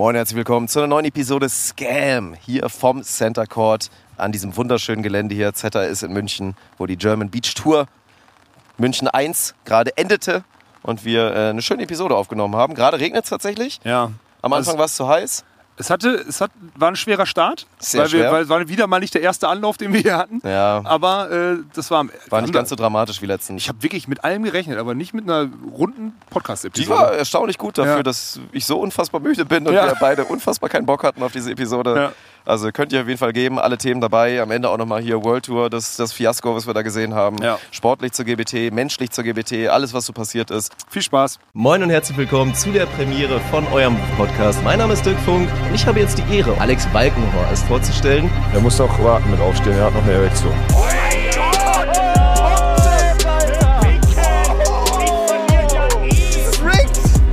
Moin, herzlich willkommen zu einer neuen Episode Scam hier vom Center Court an diesem wunderschönen Gelände hier. Zeta ist in München, wo die German Beach Tour München 1 gerade endete und wir äh, eine schöne Episode aufgenommen haben. Gerade regnet es tatsächlich. Ja. Am Anfang war es zu heiß. Es, hatte, es hat, war ein schwerer Start, Sehr weil, wir, schwer. weil es war wieder mal nicht der erste Anlauf, den wir hier hatten. Ja, Aber äh, das war, war nicht ganz so dramatisch wie letztens. Ich habe wirklich mit allem gerechnet, aber nicht mit einer runden Die Podcast-Episode. war erstaunlich gut dafür, Ja. dass ich so unfassbar müde bin und Ja. wir beide unfassbar keinen Bock hatten auf diese Episode. Also könnt ihr auf jeden Fall geben, alle Themen dabei. Am Ende auch nochmal hier World Tour, das, das Fiasko, was wir da gesehen haben. Ja. Sportlich zur GBT, menschlich zur GBT, alles, was so passiert ist. Viel Spaß. Moin und herzlich willkommen zu der Premiere von eurem Podcast. Mein Name ist Dirk Funk und ich habe jetzt die Ehre, Alex Balkenhorst vorzustellen. Er muss noch warten mit aufstehen, er hat noch eine Erektion.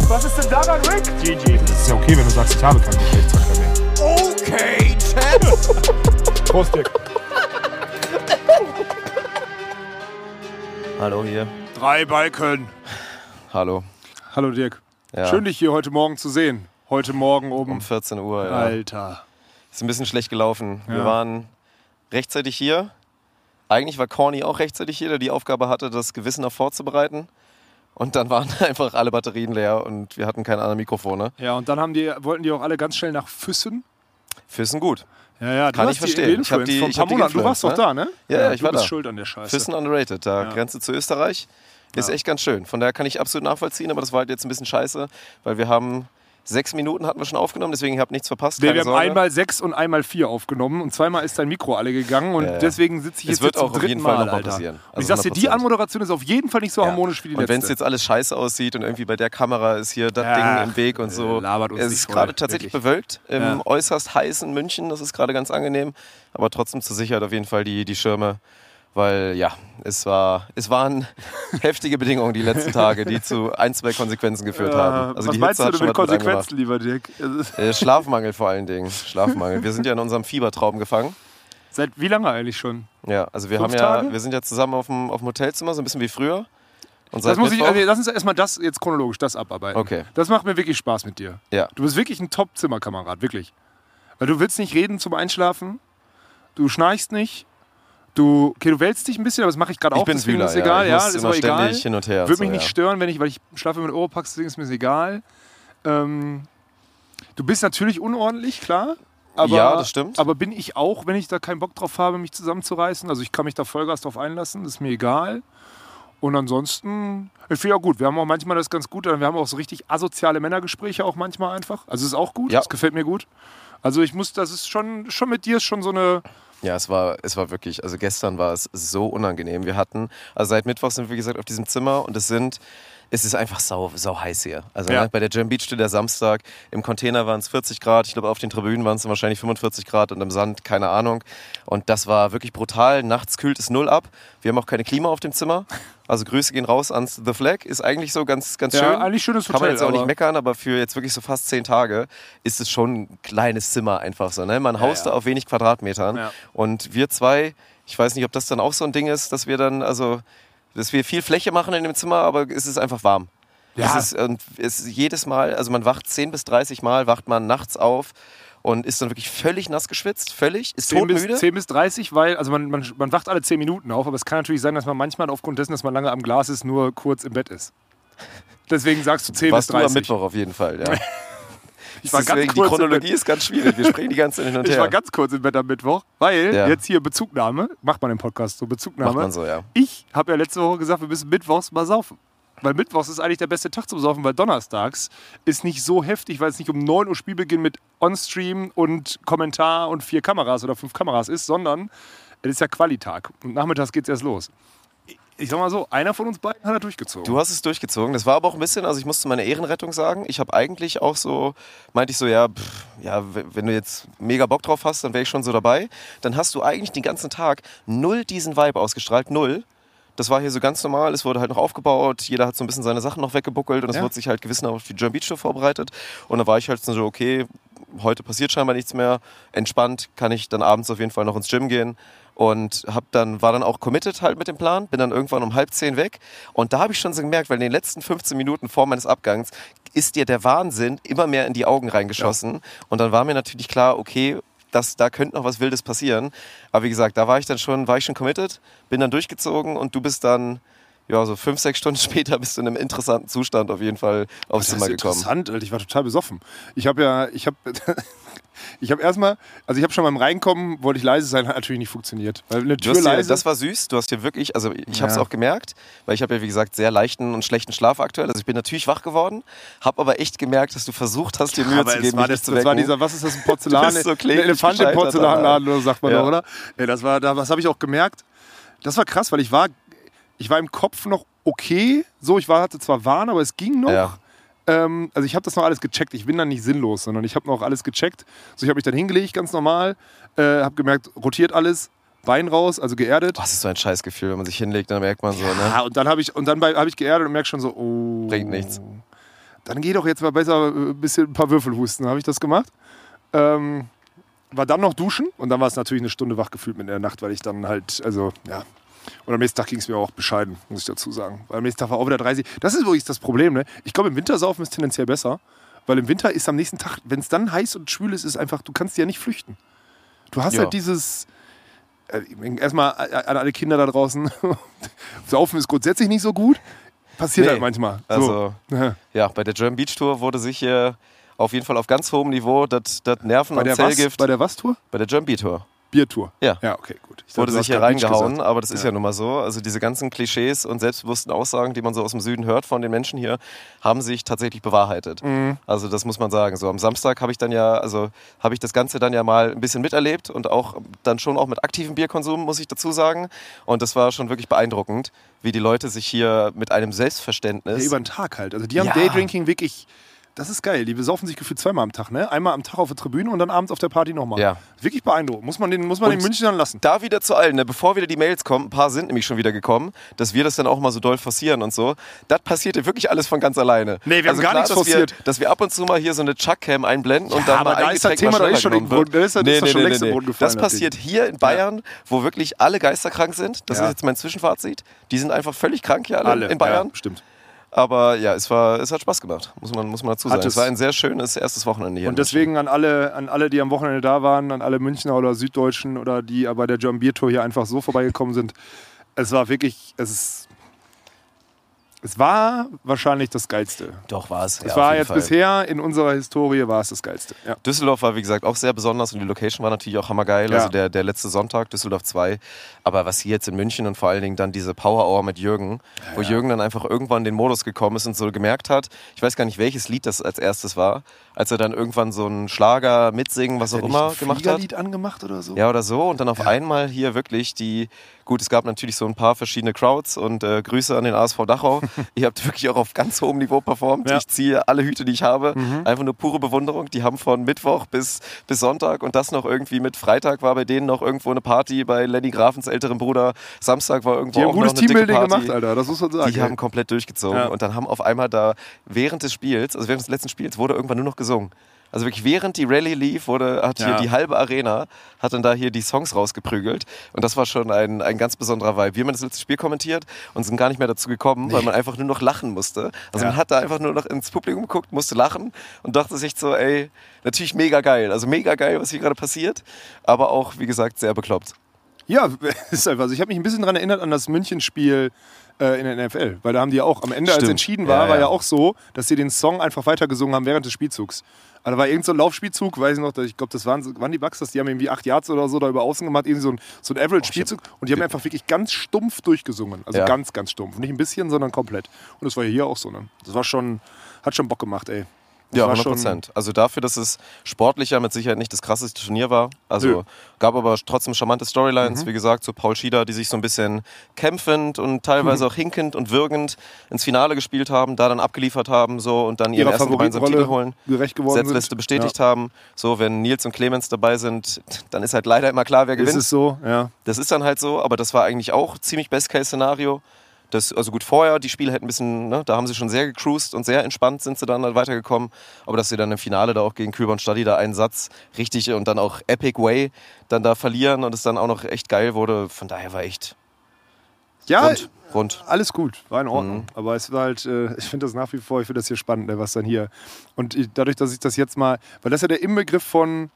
Was ist denn daran, Rick? GG. Das ist ja okay, wenn du sagst, ich habe keinen Geschlechtsverkehr mehr. Okay! Prost, Dick. Hallo hier. Drei Balken. Hallo. Hallo Dirk. Ja. Schön, dich hier heute Morgen zu sehen. Heute Morgen um... Um 14 Uhr, ja. Alter. Ist ein bisschen schlecht gelaufen. Wir Ja. waren rechtzeitig hier. Eigentlich war Corny auch rechtzeitig hier, der die Aufgabe hatte, das gewissenhaft vorzubereiten. Und dann waren einfach alle Batterien leer und wir hatten keine anderen Mikrofone. Ja, und dann haben die, wollten die auch alle ganz schnell nach Füssen. Füssen gut. Ja, ja, Kann ich verstehen. Ich hab Influence die- ich hab die. Du warst doch Influence, da, ne? Ja, ja, ich du war bist da. schuld an der Scheiße. Füssen underrated, da Ja. Grenze zu Österreich. Ist Ja. echt ganz schön. Von daher kann ich absolut nachvollziehen, aber das war halt jetzt ein bisschen scheiße, weil wir haben sechs Minuten hatten wir schon aufgenommen, deswegen ihr habt nichts verpasst. Nee, wir haben Sorge. einmal sechs und einmal vier aufgenommen und zweimal ist dein Mikro alle gegangen und ja. deswegen sitze ich jetzt wird zum auch auf dritten Mal, noch mal passieren. Und ich Also sag's dir, die 100%. Anmoderation ist auf jeden Fall nicht so Ja. harmonisch wie die Und wenn es letzte. jetzt alles scheiße aussieht und irgendwie bei der Kamera ist hier das Ja, Ding im Weg und so. äh, uns es ist gerade tatsächlich wirklich. bewölkt im Ja. äußerst heißen München. Das ist gerade ganz angenehm. Aber trotzdem zur Sicherheit auf jeden Fall die, die Schirme. Weil ja, es, war, es waren heftige Bedingungen die letzten Tage, die zu ein, zwei Konsequenzen geführt haben. Also was die meinst Hitze du denn mit Konsequenzen, lieber Dirk? Gemacht. Äh, Schlafmangel vor allen Dingen. Schlafmangel. Wir sind ja in unserem Fiebertraum gefangen. Seit wie lange eigentlich schon? Ja, also wir Fünf haben ja, Tage? wir sind ja zusammen auf dem, auf dem Hotelzimmer, so ein bisschen wie früher. Und Das muss ich, also lass uns erstmal das jetzt chronologisch das abarbeiten. Okay. Das macht mir wirklich Spaß mit dir. Ja. Du bist wirklich ein Top-Zimmerkamerad, wirklich. Weil du willst nicht reden zum Einschlafen, du schnarchst nicht, du, okay, du wälzt dich ein bisschen, aber das mache ich gerade auch, Ich bin Wühler, ist egal, Ich ja, ist immer egal. hin und her. Würde so, mich nicht ja. stören, wenn ich, weil ich schlafe mit Oropax, deswegen ist mir das egal. Ähm, du bist natürlich unordentlich, klar. Aber, Ja, das stimmt. Aber bin ich auch, wenn ich da keinen Bock drauf habe, mich zusammenzureißen? Also ich kann mich da Vollgas drauf einlassen, das ist mir egal. Und ansonsten, ich finde ja gut. Wir haben auch manchmal das ganz gut, wir haben auch so richtig asoziale Männergespräche auch manchmal einfach. Also ist auch gut, Ja. das gefällt mir gut. Also ich muss, das ist schon, schon mit dir ist schon so eine, Ja, es war, es war wirklich, also gestern war es so unangenehm. Wir hatten, also seit Mittwoch sind wir, wie gesagt, auf diesem Zimmer und es sind, es ist einfach sau, sau heiß hier. Also Ja. ne, bei der Jam Beach steht der Samstag, im Container waren es 40 Grad, ich glaube auf den Tribünen waren es wahrscheinlich 45 Grad und im Sand, keine Ahnung. Und das war wirklich brutal. Nachts kühlt es null ab. Wir haben auch keine Klima auf dem Zimmer. Also Grüße gehen raus ans The Flag. Ist eigentlich so ganz, ganz ja, schön. eigentlich schönes Hotel. Kann man jetzt auch nicht meckern, aber für jetzt wirklich so fast zehn Tage ist es schon ein kleines Zimmer einfach so. Ne? Man haust ja. da auf wenig Quadratmetern. Und wir zwei, ich weiß nicht, ob das dann auch so ein Ding ist, dass wir dann, also, dass wir viel Fläche machen in dem Zimmer, aber es ist einfach warm. Ja. Es ist, und es ist jedes Mal, also man wacht 10 bis 30 Mal, wacht man nachts auf und ist dann wirklich völlig nass geschwitzt, völlig, ist 10 bis, todmüde. 10 bis 30, weil, also man, man, man wacht alle 10 Minuten auf, aber es kann natürlich sein, dass man manchmal aufgrund dessen, dass man lange am Glas ist, nur kurz im Bett ist. Deswegen sagst du 10 Warst bis du 30. am Mittwoch auf jeden Fall, ja. Ich war Deswegen, ganz die kurz im Chronologie ist ganz schwierig. Wir sprechen die ganze Zeit hin und Ich her. war ganz kurz im Bett am Mittwoch, weil Ja. jetzt hier Bezugnahme, macht man im Podcast so Bezugnahme. Macht man so, ja. Ich habe ja letzte Woche gesagt, wir müssen Mittwochs mal saufen. Weil Mittwochs ist eigentlich der beste Tag zum Saufen, weil Donnerstags ist nicht so heftig, weil es nicht um 9 Uhr Spielbeginn mit On-Stream und Kommentar und vier Kameras oder fünf Kameras ist, sondern es ist ja Qualitag. Und nachmittags geht es erst los. Ich sag mal so, einer von uns beiden hat er durchgezogen. Du hast es durchgezogen. Das war aber auch ein bisschen, also ich musste meine Ehrenrettung sagen. Ich habe eigentlich auch so, meinte ich so, ja, pff, ja, wenn du jetzt mega Bock drauf hast, dann wäre ich schon so dabei. Dann hast du eigentlich den ganzen Tag null diesen Vibe ausgestrahlt, null. Das war hier so ganz normal, es wurde halt noch aufgebaut, jeder hat so ein bisschen seine Sachen noch weggebuckelt und es Ja. wurde sich halt gewissenhaft auf die German Beach Tour vorbereitet. Und da war ich halt so, okay, heute passiert scheinbar nichts mehr, entspannt kann ich dann abends auf jeden Fall noch ins Gym gehen und hab dann, war dann auch committed halt mit dem Plan, bin dann irgendwann um halb zehn weg und da habe ich schon so gemerkt, weil in den letzten 15 Minuten vor meines Abgangs ist dir der Wahnsinn immer mehr in die Augen reingeschossen. Und dann war mir natürlich klar, okay, das, da könnte noch was Wildes passieren. Aber wie gesagt, da war ich dann schon, war ich schon committed, bin dann durchgezogen und du bist dann, ja, so fünf, sechs Stunden später bist du in einem interessanten Zustand auf jeden Fall aufs Zimmer gekommen. interessant, Alter. Ich war total besoffen. Ich habe ja, ich habe, ich habe erstmal, also ich habe schon beim Reinkommen, wollte ich leise sein, hat natürlich nicht funktioniert. Weil eine Tür hast dir, leise. das war süß. Du hast dir wirklich, also ich habe es Ja. auch gemerkt, weil ich habe ja wie gesagt sehr leichten und schlechten Schlaf aktuell. Also ich bin natürlich wach geworden, habe aber echt gemerkt, dass du versucht hast, dir Mühe aber zu geben, war, mich das, nicht zu das war wecken. dieser, was ist das, ein Porzellan? so ein Elefant im Porzellanladen, oder sagt man Ja. doch, oder? Ja, das war, da, was habe ich auch gemerkt. Das war krass, weil ich war, ich war im Kopf noch okay. So, ich war, hatte zwar Wahn, aber es ging noch. Ja. Ähm, also ich habe das noch alles gecheckt. Ich bin dann nicht sinnlos, sondern ich habe noch alles gecheckt. So, ich habe mich dann hingelegt, ganz normal. Äh, habe gemerkt, rotiert alles, Bein raus, also geerdet. Das ist so ein Scheißgefühl, wenn man sich hinlegt, dann merkt man so, ne? Ja, und dann habe ich, und dann bei- habe ich geerdet und merke schon so, oh. Bringt nichts. Dann geh doch jetzt mal besser äh, ein bisschen ein paar Würfel husten. Habe ich das gemacht. Ähm, war dann noch duschen und dann war es natürlich eine Stunde wach gefühlt mit der Nacht, weil ich dann halt, also ja. Und am nächsten Tag ging es mir auch bescheiden, muss ich dazu sagen. Weil am nächsten Tag war auch wieder 30. Das ist übrigens das Problem, ne? Ich glaube, im Winter saufen ist tendenziell besser. Weil im Winter ist am nächsten Tag, wenn es dann heiß und schwül ist, ist einfach, du kannst ja nicht flüchten. Du hast Ja. halt dieses. äh, Erstmal an alle Kinder da draußen. Saufen ist grundsätzlich nicht so gut. Passiert Nee. halt manchmal. So. Also, Ja. bei der German Beach Tour wurde sich hier auf jeden Fall auf ganz hohem Niveau das Nerven- und der was? Zellgift Bei der was Tour? bei der German Beach Tour Biertour. Ja. Ja, okay, gut. Ich wurde sich hier reingehauen, gesagt. aber das ist ja nun mal so. Also diese ganzen Klischees und selbstbewussten Aussagen, die man so aus dem Süden hört von den Menschen hier, haben sich tatsächlich bewahrheitet. Mhm. Also das muss man sagen. So am Samstag habe ich dann ja, also habe ich das Ganze dann ja mal ein bisschen miterlebt und auch dann schon auch mit aktivem Bierkonsum, muss ich dazu sagen. Und das war schon wirklich beeindruckend, wie die Leute sich hier mit einem Selbstverständnis Ja, über den Tag halt. Also die haben Ja. Daydrinking wirklich. Das ist geil. Die besaufen sich gefühlt zweimal am Tag, ne? Einmal am Tag auf der Tribüne und dann abends auf der Party nochmal. Ja. Wirklich beeindruckend. Muss man den, muss man Und den Münchnern lassen. da wieder zu allen, ne? bevor wieder die Mails kommen, ein paar sind nämlich schon wieder gekommen, dass wir das dann auch mal so doll forcieren und so. Das passierte wirklich alles von ganz alleine. Nee, wir haben gar nichts dass forciert. Wir, dass wir ab und zu mal hier so eine Chuck-Cam einblenden und Ja, dann aber mal da ist das Thema eh schneller schon wird. Boden- da ist das- ist das schon längst im Boden gefallen, Das passiert hier in Bayern, wo wirklich alle geisterkrank sind. Das Ja. ist jetzt mein Zwischenfazit. Die sind einfach völlig krank hier alle, Alle in Bayern. Ja, stimmt. Aber ja, es, war, es hat Spaß gemacht, muss man, muss man dazu Hat sagen. es. Es war ein sehr schönes erstes Wochenende hier. Und München. deswegen an alle, an alle, die am Wochenende da waren, an alle Münchner oder Süddeutschen oder die bei der German Beer Tour hier einfach so vorbeigekommen sind. Es war wirklich, es ist, es war wahrscheinlich das Geilste. Doch, war es. Es ja, war jetzt Fall. bisher in unserer Historie war es das Geilste. Ja. Düsseldorf war, wie gesagt, auch sehr besonders und die Location war natürlich auch hammergeil. Ja. Also der, der letzte Sonntag, Düsseldorf 2. Aber was hier jetzt in München und vor allen Dingen dann diese Power Hour mit Jürgen, wo Jürgen dann einfach irgendwann in den Modus gekommen ist und so gemerkt hat, ich weiß gar nicht, welches Lied das als erstes war, als er dann irgendwann so einen Schlager mitsingen, was auch immer gemacht hat. Lied angemacht oder so? Ja, oder so. Und dann auf einmal hier wirklich die, gut, es gab natürlich so ein paar verschiedene Crowds und äh, Grüße an den ASV Dachau. Ihr habt wirklich auch auf ganz hohem Niveau performt. Ja. Mhm. Ich ziehe alle Hüte, die ich habe. Einfach nur pure Bewunderung. Die haben von Mittwoch bis, bis Sonntag und das noch irgendwie mit Freitag war bei denen noch irgendwo eine Party bei Lenny Grafens älterem Bruder. Samstag war irgendwo Die haben auch gutes noch eine Teambuilding Party. gemacht, Alter. Das muss man sagen. Die haben komplett durchgezogen Ja. und dann haben auf einmal da während des Spiels, also während des letzten Spiels, wurde irgendwann nur noch gesungen. Also wirklich während die Rallye lief, wurde, hat hier Ja. die halbe Arena, hat dann da hier die Songs rausgeprügelt. Und das war schon ein, ein ganz besonderer Vibe. Wir haben das letzte Spiel kommentiert und sind gar nicht mehr dazu gekommen, weil man einfach nur noch lachen musste. Also Ja. man hat da einfach nur noch ins Publikum geguckt, musste lachen und dachte sich so, ey, natürlich mega geil. Also mega geil, was hier gerade passiert, aber auch, wie gesagt, sehr bekloppt. Ja, ist einfach. Also ich habe mich ein bisschen daran erinnert an das Münchenspiel äh, in der NFL, weil da haben die ja auch am Ende, als Stimmt. entschieden war, Ja, war ja. ja auch so, dass sie den Song einfach weitergesungen haben während des Spielzugs. Also da war irgend so ein Laufspielzug, weiß ich noch, ich glaube, das waren, waren die Bucks, das, die haben irgendwie acht Yards oder so da über außen gemacht, irgendwie so ein, so ein Average-Spielzug und die haben einfach wirklich ganz stumpf durchgesungen. Also Ja. ganz, ganz stumpf. Nicht ein bisschen, sondern komplett. Und das war ja hier auch so, ne? Das war schon, hat schon Bock gemacht, ey. Das Ja, war 100 schon- Prozent. Also dafür, dass es sportlicher mit Sicherheit nicht das krasseste Turnier war. Also Nö. gab aber trotzdem charmante Storylines. Mhm. Wie gesagt, so Paul Schieder, die sich so ein bisschen kämpfend und teilweise Mhm. auch hinkend und würgend ins Finale gespielt haben, da dann abgeliefert haben so und dann ihren Ihrer ersten gemeinsamen Titel holen. gerecht geworden Setzliste sind. bestätigt haben. So, wenn Nils und Clemens dabei sind, dann ist halt leider immer klar, wer Ja. Ist gewinnt. es so, ja. Das ist dann halt so, aber das war eigentlich auch ziemlich Best-Case-Szenario. Das, also gut, vorher, die Spiele hätten ein bisschen, ne, da haben sie schon sehr gecruised und sehr entspannt sind sie dann halt weitergekommen. Aber dass sie dann im Finale da auch gegen Kühlborn Stadi da einen Satz richtig und dann auch Epic Way dann da verlieren und es dann auch noch echt geil wurde, von daher war echt Ja, Rund. Rund. alles gut, war in Ordnung. Mhm. Aber es war halt, äh, ich finde das nach wie vor, ich finde das hier spannend, ne, was dann hier. Und ich, dadurch, dass ich das jetzt mal, weil das ist ja der Inbegriff von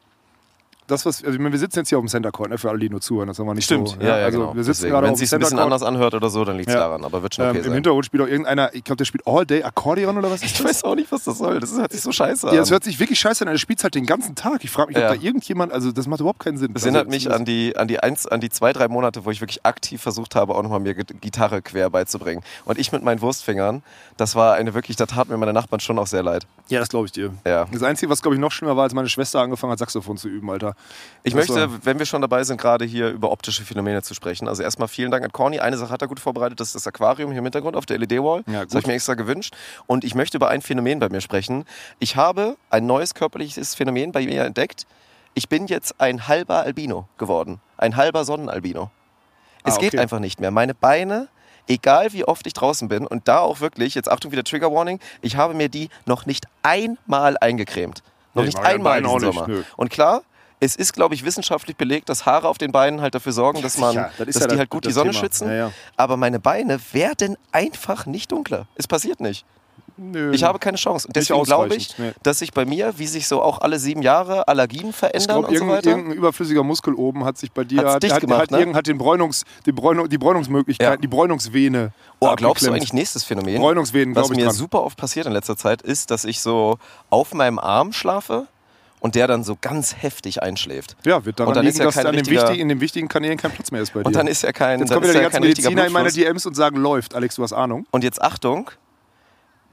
das, was, also wir sitzen jetzt hier auf dem Center Court, ne, für alle, die nur zuhören, das haben wir nicht Stimmt, so. ja, ja, also genau. wir sitzen gerade Wenn es sich ein bisschen anders anhört oder so, dann liegt es Ja. daran. Aber wird schon okay ähm, sein. Im Hintergrund spielt auch irgendeiner, ich glaube, der spielt All Day Akkordeon oder was Ich das? weiß auch nicht, was das soll. Das hört sich so scheiße an. Ja, es hört sich wirklich scheiße an. Er spielt halt den ganzen Tag. Ich frage mich, ob da irgendjemand, also das macht überhaupt keinen Sinn. Das erinnert also, mich das- an die, an, die eins, an die zwei, drei Monate, wo ich wirklich aktiv versucht habe, auch nochmal mir Git- Gitarre quer beizubringen. Und ich mit meinen Wurstfingern, das war eine wirklich, da tat mir meine Nachbarn schon auch sehr leid. Ja, das glaube ich dir. Ja. Das Einzige, was glaube ich noch schlimmer war, als meine Schwester angefangen hat, Saxophon zu üben, Alter. Ich Das möchte, wenn wir schon dabei sind, gerade hier über optische Phänomene zu sprechen. Also erstmal vielen Dank an Corny. Eine Sache hat er gut vorbereitet, das ist das Aquarium hier im Hintergrund auf der LED-Wall. Ja, das habe ich mir extra gewünscht. Und ich möchte über ein Phänomen bei mir sprechen. Ich habe ein neues körperliches Phänomen bei mir entdeckt. Ich bin jetzt ein halber Albino geworden. Ein halber Sonnenalbino. Es Ah, geht okay. einfach nicht mehr. Meine Beine, egal wie oft ich draußen bin, und da auch wirklich, jetzt Achtung wieder Trigger Warning, ich habe mir die noch nicht einmal eingecremt. Noch Nee, nicht einmal diesen nicht, Sommer. nö. Und klar, es ist, glaube ich, wissenschaftlich belegt, dass Haare auf den Beinen halt dafür sorgen, dass man, das dass ja die halt gut die Sonne Thema. schützen. Ja. Aber meine Beine werden einfach nicht dunkler. Es passiert nicht. Nö. Ich habe keine Chance. Und deswegen glaube ich, nee. dass sich bei mir, wie sich so auch alle sieben Jahre Allergien Ich verändern glaube, und so weiter. irgendein überflüssiger Muskel oben hat sich bei dir Hat's hat, dicht hat, gemacht, hat, ne? irgend- hat den Bräunungs, die, Bräunung, die Bräunungsmöglichkeit, Ja. die Bräunungsvene. Oh, glaubst du eigentlich nächstes Phänomen? Bräunungsvenen, Was glaube ich mir dran. super oft passiert in letzter Zeit, ist, dass ich so auf meinem Arm schlafe und der dann so ganz heftig einschläft. Ja, wird daran Und dann liegen, ist ja dass kein an wichtigen, in den wichtigen Kanälen kein Platz mehr ist bei dir. Und dann ist ja kein, Jetzt dann kommen wieder die ganzen Mediziner in meine. DMs und sagen, läuft. Alex, du hast Ahnung. Und jetzt Achtung,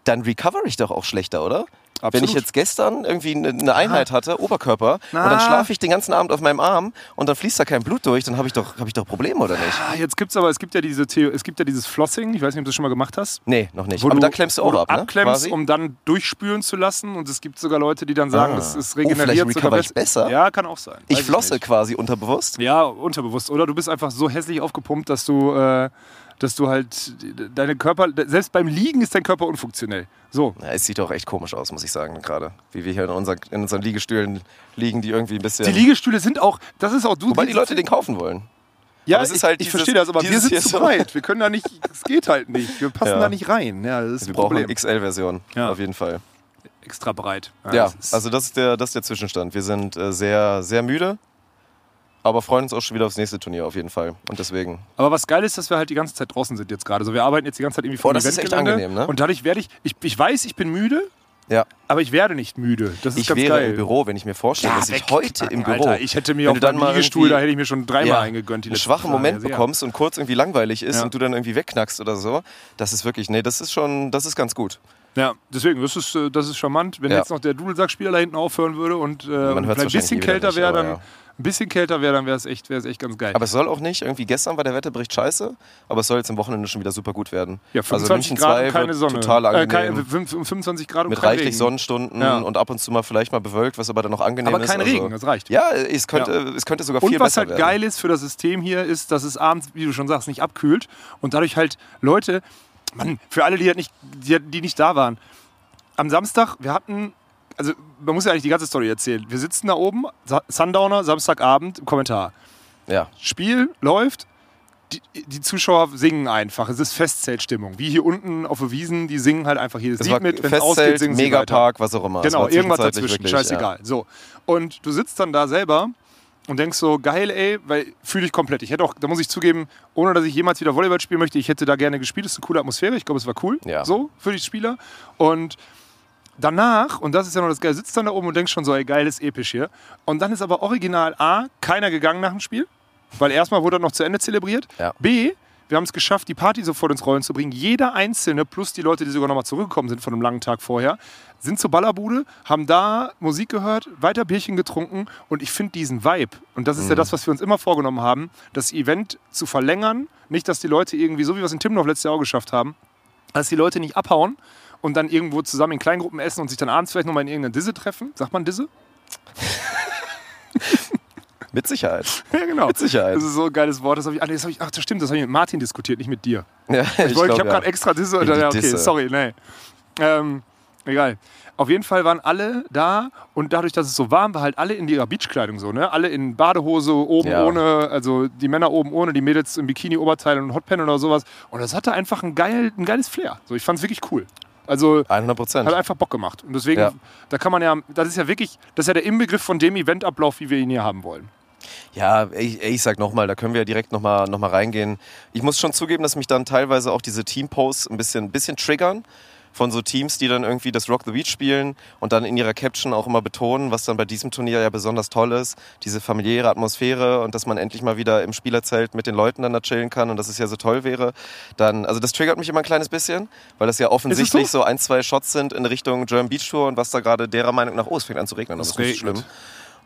dann recover ich doch auch schlechter, oder? Wenn Absolut. ich jetzt gestern irgendwie eine- eine Einheit hatte, Oberkörper, und Na. dann schlafe ich den ganzen Abend auf meinem Arm und dann fließt da kein Blut durch, dann habe ich, doch- hab ich doch Probleme, oder nicht? Ah, jetzt gibt's aber, es gibt ja diese Theo, es gibt ja dieses Flossing, ich weiß nicht, ob du das schon mal gemacht hast. Nee, noch nicht. Wo Aber da klemmst du auch ab, ne? abklemmst, Quasi? um dann durchspülen zu lassen. Und es gibt sogar Leute, die dann sagen, Ah. das ist Oh, regeneriert recover ich besser? Ja, kann auch sein. ich flosse nicht. quasi unterbewusst. Ja, unterbewusst. Oder du bist einfach so hässlich aufgepumpt, dass du, äh, dass du halt deine Körper, selbst beim Liegen ist dein Körper unfunktionell. So. Ja, es sieht doch echt komisch aus, muss ich sagen, gerade. Wie wir hier in, unseren- in unseren Liegestühlen liegen, die irgendwie ein bisschen. Die Liegestühle sind auch, das ist auch du. Wobei die Leute den kaufen wollen. Ja, Aber es ist ich, halt ich dieses- verstehe das, aber wir sind zu breit. Wir können da nicht, es geht halt nicht. Wir passen Ja. da nicht rein. Ja, das ist Wir ein brauchen eine XL-Version, Ja. auf jeden Fall. Extra breit. Ja, das ist- also das ist, der, das ist der Zwischenstand. Wir sind äh, sehr, sehr müde, aber freuen uns auch schon wieder aufs nächste Turnier auf jeden Fall. Und deswegen. Aber was geil ist, dass wir halt die ganze Zeit draußen sind jetzt gerade. Also wir arbeiten jetzt die ganze Zeit irgendwie vor Oh, das ist echt angenehm, ne? Und dadurch werde ich, ich, ich weiß, ich bin müde, Ja, aber ich werde nicht müde. Das ist ich ganz wäre geil. im Büro, wenn ich mir vorstelle, dass ich heute im Büro. Alter, ich hätte mir auf dem Liegestuhl, da hätte ich mir schon dreimal ja, eingegönnt. Die einen schwachen. Moment Ja, bekommst und kurz irgendwie langweilig ist Ja. und du dann irgendwie wegknackst oder so, das ist wirklich, nee, das ist schon, das ist ganz gut. Ja, deswegen, das ist, äh, das ist charmant. Wenn Ja. jetzt noch der Dudelsackspieler da hinten aufhören würde und äh, vielleicht ein bisschen kälter wäre, aber dann ja. ein bisschen kälter wäre, dann wäre es echt, wäre es echt ganz geil. Aber es soll auch nicht, irgendwie gestern war der Wetterbericht scheiße, aber es soll jetzt am Wochenende schon wieder super gut werden. ja, also 25 München Grad 2 und keine Sonne. total Äh, angenehm. kein, 25 Grad und mit reichlich Regen. Sonnenstunden Ja. und ab und zu mal vielleicht mal bewölkt, was aber dann noch angenehm Aber ist. kein also- Regen, das reicht. Ja, es könnte, es könnte sogar Und viel was besser halt werden. geil ist für das System hier, ist, dass es abends, wie du schon sagst, nicht abkühlt und dadurch halt Leute, Mann, für alle, die, halt nicht, die, die nicht da waren, am Samstag, wir hatten, also man muss ja eigentlich die ganze Story erzählen. Wir sitzen da oben, Sundowner, Samstagabend, im Kommentar. Ja, Spiel läuft, die, die Zuschauer singen einfach. Es ist Festzeltstimmung. Wie hier unten auf der Wiesen, die singen halt einfach jedes es Lied war mit. Wenn es ausgeht, Festzelt, singen sie weiter. Megapark, was auch immer. Genau, irgendwas dazwischen, wirklich, scheißegal. So. Und du sitzt dann da selber und denkst so, geil, ey, weil fühle ich komplett. Ich hätte auch, da muss ich zugeben, ohne dass ich jemals wieder Volleyball spielen möchte, ich hätte da gerne gespielt. Das ist eine coole Atmosphäre. Ich glaube, es war cool. Ja. So, für die Spieler. Und danach, und das ist ja noch das Geile, sitzt dann da oben und denkst schon so, ey, geil, ist episch hier. Und dann ist aber original A, keiner gegangen nach dem Spiel, weil erstmal wurde das noch zu Ende zelebriert. Ja. B, wir haben es geschafft, die Party sofort ins Rollen zu bringen. Jeder Einzelne, plus die Leute, die sogar nochmal zurückgekommen sind von einem langen Tag vorher, sind zur Ballerbude, haben da Musik gehört, weiter Bierchen getrunken und ich finde diesen Vibe, und das ist Mhm. ja das, was wir uns immer vorgenommen haben, das Event zu verlängern, nicht, dass die Leute irgendwie, so wie wir es in Timmendorf letztes Jahr auch geschafft haben, dass die Leute nicht abhauen und dann irgendwo zusammen in Kleingruppen essen und sich dann abends vielleicht nochmal in irgendeiner Disse treffen. Sagt man Disse? Mit Sicherheit. Ja, genau. Mit Sicherheit. Das ist so ein geiles Wort. Das habe ich, ah, das hab ich, ach, das stimmt, das habe ich mit Martin diskutiert, nicht mit dir. Ja, Ich, ich glaub, habe ja. gerade extra Disse. Ja, okay, Disse. sorry, nee. Ähm, Egal. Auf jeden Fall waren alle da und dadurch, dass es so warm war, halt alle in ihrer Beachkleidung so, ne? Alle in Badehose, oben Ja. ohne, also die Männer oben ohne, die Mädels im Bikini-Oberteil und Hotpan oder sowas. Und das hatte einfach ein, geil, ein geiles Flair. So, ich fand es wirklich cool. Also 100 Prozent. hat einfach Bock gemacht. Und deswegen, Ja. da kann man ja, das ist ja wirklich, das ist ja der Inbegriff von dem Eventablauf, wie wir ihn hier haben wollen. Ja, ich, ich sag nochmal, da können wir ja direkt nochmal noch mal reingehen. Ich muss schon zugeben, dass mich dann teilweise auch diese Teamposts ein bisschen, ein bisschen triggern. Von so Teams, die dann irgendwie das Rock the Beach spielen und dann in ihrer Caption auch immer betonen, was dann bei diesem Turnier ja besonders toll ist. Diese familiäre Atmosphäre und dass man endlich mal wieder im Spielerzelt mit den Leuten dann da chillen kann und dass es ja so toll wäre. Dann, also das triggert mich immer ein kleines bisschen, weil das ja offensichtlich so? so? ein, zwei Shots sind in Richtung German Beach Tour und was da gerade derer Meinung nach, oh, es fängt an zu regnen, das Es ist schlimm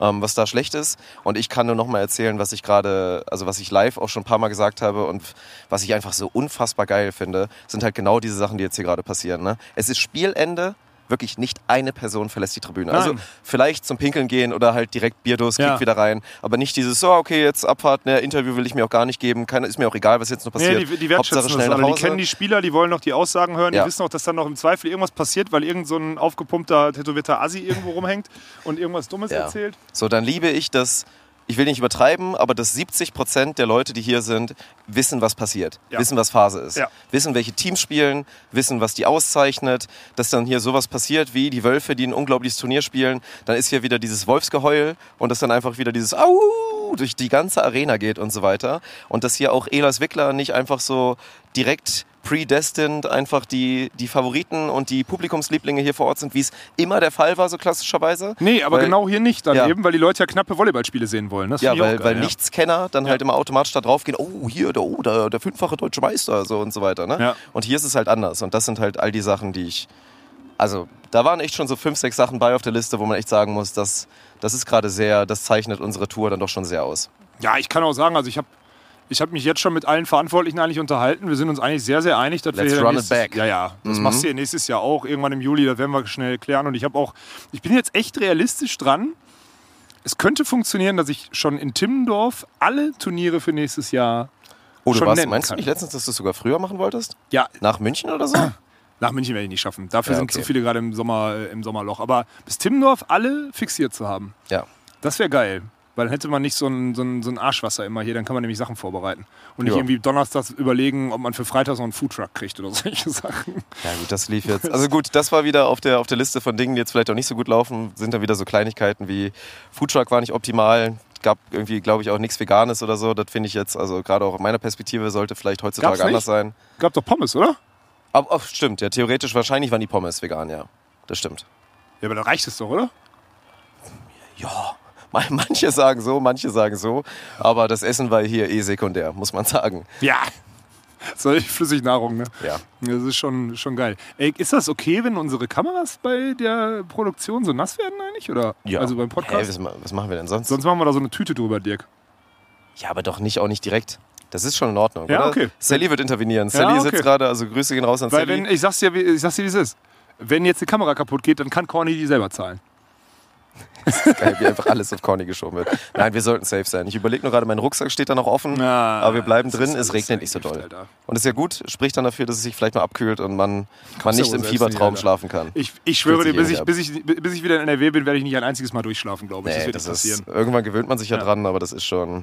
ähm, was da schlecht ist. Und ich kann nur noch mal erzählen, was ich gerade, also was ich live auch schon ein paar Mal gesagt habe und was ich einfach so unfassbar geil finde, sind halt genau diese Sachen, die jetzt hier gerade passieren. Ne? Es ist Spielende. Wirklich nicht eine Person verlässt die Tribüne. Also Nein. vielleicht zum Pinkeln gehen oder halt direkt Bierdurst, Ja. wieder rein. Aber nicht dieses, so, okay, jetzt Abfahrt, ne, Interview will ich mir auch gar nicht geben. Keine, ist mir auch egal, was jetzt noch passiert. Nee, die, die wertschätzen schnell das alle. Die kennen die Spieler, die wollen noch die Aussagen hören, Ja. die wissen auch, dass dann noch im Zweifel irgendwas passiert, weil irgend so ein aufgepumpter, tätowierter Assi irgendwo rumhängt und irgendwas Dummes Ja. erzählt. So, dann liebe ich das, ich will nicht übertreiben, aber dass 70 Prozent der Leute, die hier sind, wissen, was passiert, Ja. wissen, was Phase ist, Ja. wissen, welche Teams spielen, wissen, was die auszeichnet, dass dann hier sowas passiert wie die Wölfe, die ein unglaubliches Turnier spielen, dann ist hier wieder dieses Wolfsgeheul und dass dann einfach wieder dieses Au durch die ganze Arena geht und so weiter und dass hier auch Elas Wickler nicht einfach so direkt predestined einfach die, die Favoriten und die Publikumslieblinge hier vor Ort sind, wie es immer der Fall war, so klassischerweise. Nee, aber Weil- genau hier nicht dann Ja. eben, weil die Leute ja knappe Volleyballspiele sehen wollen. Das Ja, weil, geil, weil ja. Nichtskenner dann halt immer automatisch da drauf gehen, oh, hier, der, oh, der, der fünffache deutsche Meister, so und so weiter. Ne? Ja. Und hier ist es halt anders. Und das sind halt all die Sachen, die ich. Also, da waren echt schon so fünf, sechs Sachen bei auf der Liste, wo man echt sagen muss, das, das ist gerade sehr, das zeichnet unsere Tour dann doch schon sehr aus. Ja, ich kann auch sagen, also ich habe ich hab mich jetzt schon mit allen Verantwortlichen eigentlich unterhalten. Wir sind uns eigentlich sehr, sehr einig, dass Let's wir run it nächstes, back. Ja, ja. Das Mhm. machst du ja nächstes Jahr auch, irgendwann im Juli, das werden wir schnell klären. Und ich habe auch, ich bin jetzt echt realistisch dran. Es könnte funktionieren, dass ich schon in Timmendorf alle Turniere für nächstes Jahr Oh, du schon warst, nennen meinst kann. du nicht letztens, dass du es sogar früher machen wolltest? Ja, Nach München oder so? nach München werde ich nicht schaffen. Dafür Ja, sind okay. zu viele gerade im, Sommer, äh, im Sommerloch. Aber bis Timmendorf alle fixiert zu haben, ja. das wäre geil. Weil dann hätte man nicht so ein, so, ein, so ein Arschwasser immer hier, dann kann man nämlich Sachen vorbereiten. Und nicht Ja. irgendwie donnerstags überlegen, ob man für Freitag so einen Foodtruck kriegt oder solche Sachen. Ja gut, das lief jetzt. Also gut, das war wieder auf der, auf der Liste von Dingen, die jetzt vielleicht auch nicht so gut laufen. Sind dann wieder so Kleinigkeiten wie Foodtruck war nicht optimal. Gab irgendwie, glaube ich, auch nichts Veganes oder so. Das finde ich jetzt, also gerade auch aus meiner Perspektive, sollte vielleicht heutzutage anders sein. Gab doch Pommes, oder? Aber oh, stimmt, ja, theoretisch wahrscheinlich waren die Pommes vegan, ja. Das stimmt. Ja, aber dann reicht es doch, oder? Ja, ma- manche sagen so, manche sagen so. Aber das Essen war hier eh sekundär, muss man sagen. Ja. So Flüssignahrung, ne? Ja. Das ist schon, schon geil. Ey, ist das okay, wenn unsere Kameras bei der Produktion so nass werden eigentlich? Oder? ja. Also beim Podcast? was, ma- was machen wir denn sonst? Sonst machen wir da so eine Tüte drüber, Dirk. Ja, aber doch nicht, auch nicht direkt. Das ist schon in Ordnung, Ja, oder? okay. Sally wird intervenieren. Ja, Sally okay. sitzt gerade, also Grüße gehen raus an Weil Sally. wenn, ich sag's dir, wie, ich sag's dir, wie es ist. Wenn jetzt die Kamera kaputt geht, dann kann Corny die selber zahlen. Geil, wie einfach alles auf Corny geschoben wird. Nein, wir sollten safe sein. Ich überlege nur gerade, mein Rucksack steht da noch offen, Ja, aber wir bleiben das drin, ist es regnet nicht so doll. Alter. Und ist ja gut, spricht dann dafür, dass es sich vielleicht mal abkühlt und man, man nicht ja im Fiebertraum schlafen kann. Ich, ich schwöre dir, bis ich, bis, ich, bis ich wieder in NRW bin, werde ich nicht ein einziges Mal durchschlafen, glaube ich. Nee, das wird das nicht ist, passieren. irgendwann gewöhnt man sich ja, Ja. dran, aber das ist schon,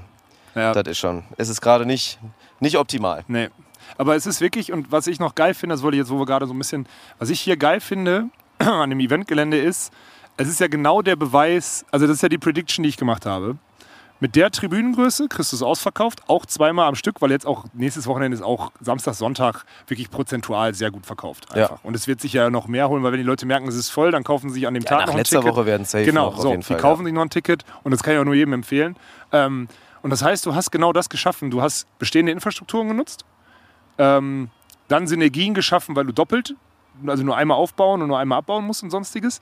Ja. das ist schon, es ist gerade nicht, nicht optimal. Nee. Aber es ist wirklich, und was ich noch geil finde, das wollte ich jetzt, wo wir gerade so ein bisschen, was ich hier geil finde an dem Eventgelände ist, es ist ja genau der Beweis, also das ist ja die Prediction, die ich gemacht habe. Mit der Tribünengröße kriegst du es ausverkauft, auch zweimal am Stück, weil jetzt auch nächstes Wochenende ist auch Samstag, Sonntag wirklich prozentual sehr gut verkauft. Einfach. Ja. Und es wird sich ja noch mehr holen, weil wenn die Leute merken, es ist voll, dann kaufen sie sich an dem Ja, Tag nach noch ein letzter Ticket. Woche werden safe Genau, noch so, jeden Fall. die kaufen ja. sich noch ein Ticket und das kann ich auch nur jedem empfehlen. Ähm, und das heißt, du hast genau das geschaffen. Du hast bestehende Infrastrukturen genutzt, ähm, dann Synergien geschaffen, weil du doppelt, also nur einmal aufbauen und nur einmal abbauen musst und sonstiges.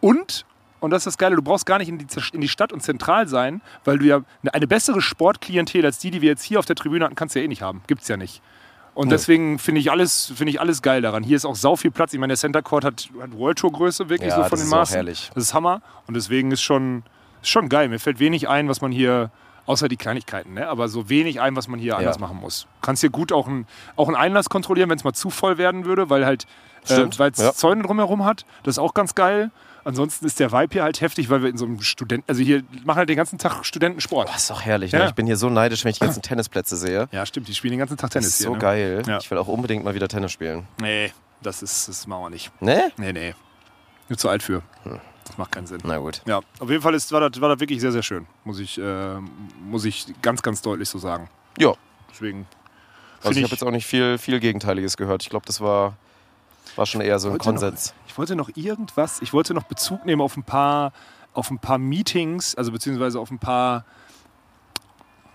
Und, und das ist das Geile, du brauchst gar nicht in die, in die Stadt und zentral sein, weil du ja eine, bessere Sportklientel als die, die wir jetzt hier auf der Tribüne hatten, kannst du ja eh nicht haben. Gibt's ja nicht. Und deswegen finde ich, alles, finde ich alles geil daran. Hier ist auch sau viel Platz. Ich meine, der Center Court hat, hat World Tour Größe wirklich Ja, so von das den ist auch Maßen. herrlich. Das ist Hammer. Und deswegen ist schon, ist schon geil. Mir fällt wenig ein, was man hier Außer die Kleinigkeiten, ne? aber so wenig ein, was man hier anders Ja. machen muss. Du kannst hier gut auch, ein, auch einen Einlass kontrollieren, wenn es mal zu voll werden würde, weil halt äh, weil es ja. Zäune drumherum hat. Das ist auch ganz geil. Ansonsten ist der Vibe hier halt heftig, weil wir in so einem Studenten, also hier machen halt den ganzen Tag Studentensport. Das ist doch herrlich. Ja. Ne? Ich bin hier so neidisch, wenn ich die ganzen Tennisplätze sehe. Ja, stimmt, die spielen den ganzen Tag Das Tennis ist hier. so ne? geil. Ja. Ich will auch unbedingt mal wieder Tennis spielen. Nee, das ist, das machen wir nicht. Ne? Nee, nee. Nur zu alt für. Hm. Das macht keinen Sinn. Na gut. Ja, auf jeden Fall ist, war, das, war das wirklich sehr, sehr schön. Muss ich, äh, muss ich ganz, ganz deutlich so sagen. Ja. Deswegen. Also find ich habe jetzt auch nicht viel, viel Gegenteiliges gehört. Ich glaube, das war, war schon eher so ein Konsens. Ich wollte noch irgendwas, ich wollte noch Bezug nehmen auf ein paar, auf ein paar Meetings, also beziehungsweise auf ein paar,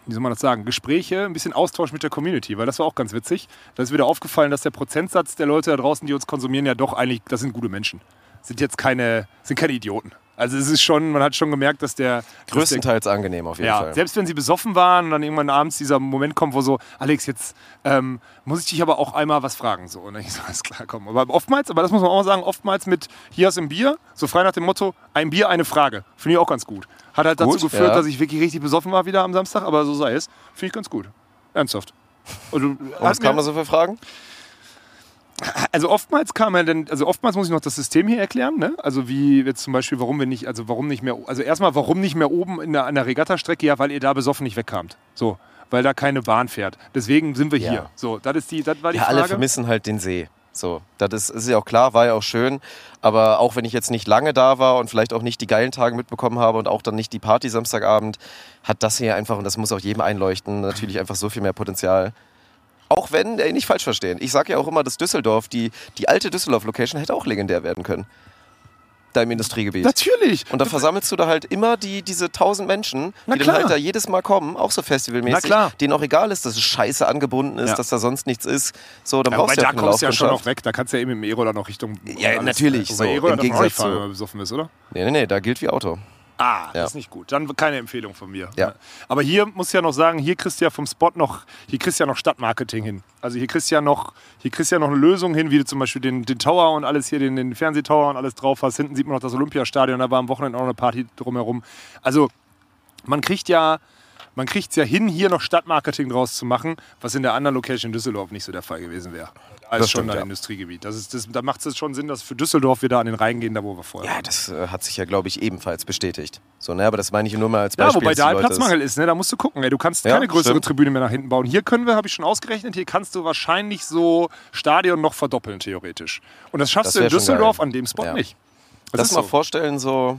wie soll man das sagen, Gespräche, ein bisschen Austausch mit der Community, weil das war auch ganz witzig. Da ist wieder aufgefallen, dass der Prozentsatz der Leute da draußen, die uns konsumieren, ja doch eigentlich, das sind gute Menschen. Sind jetzt keine, sind keine Idioten. Also es ist schon, man hat schon gemerkt, dass der dass der Größtenteils angenehm auf jeden ja, Fall. selbst wenn sie besoffen waren und dann irgendwann abends dieser Moment kommt, wo so, Alex, jetzt ähm, muss ich dich aber auch einmal was fragen. So, und dann ich so, alles klar, komm. Aber oftmals, aber das muss man auch mal sagen, oftmals mit, hier hast du ein Bier, so frei nach dem Motto, ein Bier, eine Frage. Finde ich auch ganz gut. Hat halt dazu Gut, geführt, ja. dass ich wirklich richtig besoffen war wieder am Samstag, aber so sei es. Finde ich ganz gut. Ernsthaft. Also, Und was kam da so für Fragen? Also oftmals kam er denn, also oftmals muss ich noch das System hier erklären, ne? Also wie jetzt zum Beispiel, warum wir nicht, also warum nicht mehr, also erstmal, warum nicht mehr oben in der, an der Regattastrecke, ja, weil ihr da besoffen nicht wegkamt. So, weil da keine Bahn fährt. Deswegen sind wir Ja. hier. So, das ist die, das war die Ja, Frage. alle vermissen halt den See. So, das ist, ist ja auch klar, war ja auch schön. Aber auch wenn ich jetzt nicht lange da war und vielleicht auch nicht die geilen Tage mitbekommen habe und auch dann nicht die Party Samstagabend, hat das hier einfach, und das muss auch jedem einleuchten, natürlich einfach so viel mehr Potenzial. Auch wenn, ey, nicht falsch verstehen. Ich sage ja auch immer, dass Düsseldorf, die, die alte Düsseldorf-Location hätte auch legendär werden können. Da im Industriegebiet. Natürlich. Und dann versammelst du da halt immer die, diese tausend Menschen, Na die klar. dann halt da jedes Mal kommen, auch so festivalmäßig, Na klar. denen auch egal ist, dass es scheiße angebunden ist, Ja. dass da sonst nichts ist. So, dann Ja, brauchst du ja da kommst du ja schon noch weg. Da kannst du ja eben im E-Roller noch Richtung. Ja, alles- natürlich, Wobei so, im Gegensatz fahren, zu- wenn man besoffen ist, oder? Nee, nee, nee, da gilt wie Auto. Ah, Ja. das ist nicht gut. Dann keine Empfehlung von mir. Ja. Aber hier muss ich ja noch sagen, hier kriegst du ja vom Spot noch, hier kriegst du ja noch Stadtmarketing hin. Also hier kriegst du ja noch, hier kriegst ja noch eine Lösung hin, wie du zum Beispiel den, den Tower und alles hier, den, den Fernsehtower und alles drauf hast. Hinten sieht man noch das Olympiastadion, da war am Wochenende auch noch eine Party drumherum. Also man kriegt ja, man kriegt es ja hin, hier noch Stadtmarketing draus zu machen, was in der anderen Location in Düsseldorf nicht so der Fall gewesen wäre. Da ist Das schon stimmt, ein ja. Industriegebiet. Das ist, das, da macht es schon Sinn, dass für Düsseldorf wir da an den Rhein gehen, da wo wir vorher Ja, das äh, hat sich ja, glaube ich, ebenfalls bestätigt. So, ne, aber das meine ich nur mal als Ja, Beispiel. wobei dass da Leute Platzmangel ist, ne? Da musst du gucken, ey. Du kannst Ja, keine größere stimmt. Tribüne mehr nach hinten bauen. Hier können wir, habe ich schon ausgerechnet, hier kannst du wahrscheinlich so Stadion noch verdoppeln, theoretisch. Und das schaffst Das du in Düsseldorf geil. an dem Spot Ja. nicht. Das ist mal so. vorstellen, so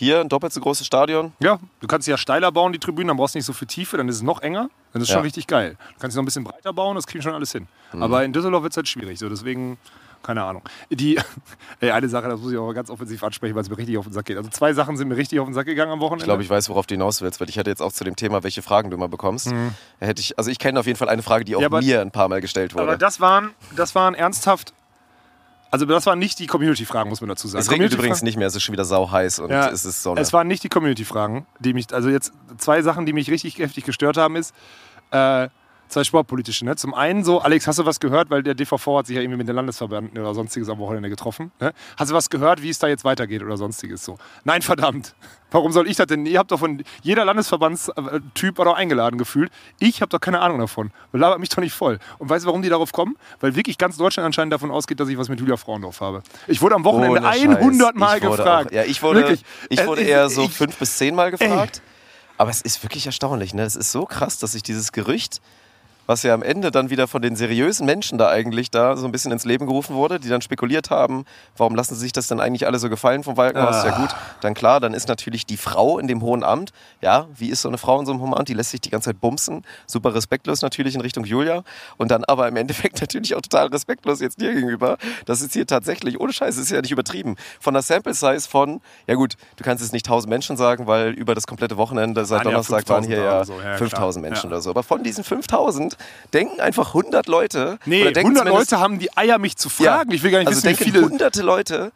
hier ein doppelt so großes Stadion. Ja, du kannst ja steiler bauen, die Tribünen, dann brauchst du nicht so viel Tiefe, dann ist es noch enger. Dann ist es Ja. schon richtig geil. Du kannst sie noch ein bisschen breiter bauen, das kriegen schon alles hin. Mhm. Aber in Düsseldorf wird es halt schwierig. So, deswegen, keine Ahnung. Die, ey, eine Sache, das muss ich auch ganz offensiv ansprechen, weil es mir richtig auf den Sack geht. Also zwei Sachen sind mir richtig auf den Sack gegangen am Wochenende. Ich glaube, ich weiß, worauf du hinaus willst, weil ich hatte jetzt auch zu dem Thema, welche Fragen du immer bekommst. Mhm. Hätte ich, also ich kenne auf jeden Fall eine Frage, die auch Ja, aber- mir ein paar Mal gestellt wurde. Aber das waren, das waren ernsthaft. Also das waren nicht die Community-Fragen, muss man dazu sagen. es regnet übrigens nicht mehr, es ist schon wieder sau heiß und Ja, es ist Sonne. Es waren nicht die Community-Fragen, die mich, also jetzt zwei Sachen, die mich richtig heftig gestört haben, ist äh, zwei sportpolitische. Ne? Zum einen so, Alex, hast du was gehört, weil der DVV hat sich ja irgendwie mit den Landesverbänden oder sonstiges am Wochenende getroffen. Ne? Hast du was gehört, wie es da jetzt weitergeht oder sonstiges so? Nein, verdammt. Warum soll ich das denn? Ihr habt doch von jeder Landesverbandstyp doch eingeladen gefühlt. Ich habe doch keine Ahnung davon. Labert mich doch nicht voll. Und weißt du, warum die darauf kommen? Weil wirklich ganz Deutschland anscheinend davon ausgeht, dass ich was mit Julia Frauendorf habe. Ich wurde am Wochenende Scheiß. 100 Mal gefragt. Auch, ja, ich wurde, Wirklich. ich wurde eher so ich- fünf bis zehn Mal gefragt. Aber es ist wirklich erstaunlich. Ne? Es ist so krass, dass sich dieses Gerücht, was ja am Ende dann wieder von den seriösen Menschen da eigentlich da so ein bisschen ins Leben gerufen wurde, die dann spekuliert haben, warum lassen sie sich das dann eigentlich alle so gefallen vom Walkenhaus? Ah. Ja gut, dann klar, dann ist natürlich die Frau in dem hohen Amt, ja, wie ist so eine Frau in so einem hohen Amt, die lässt sich die ganze Zeit bumsen, super respektlos natürlich in Richtung Julia und dann aber im Endeffekt natürlich auch total respektlos jetzt dir gegenüber. Das ist hier tatsächlich, ohne Scheiß, ist ja nicht übertrieben. Von der Sample Size von, ja gut, du kannst jetzt nicht 1000 Menschen sagen, weil über das komplette Wochenende seit Donnerstag waren 5000 hier ja, so, ja, 5000 klar. Menschen Ja. oder so. Aber von diesen 5000 denken einfach 100 Leute. Nee, oder denken 100 zumindest- Leute haben die Eier, mich zu Ja. fragen. Ich will gar nicht also wissen, wie denken viele. hunderte Leute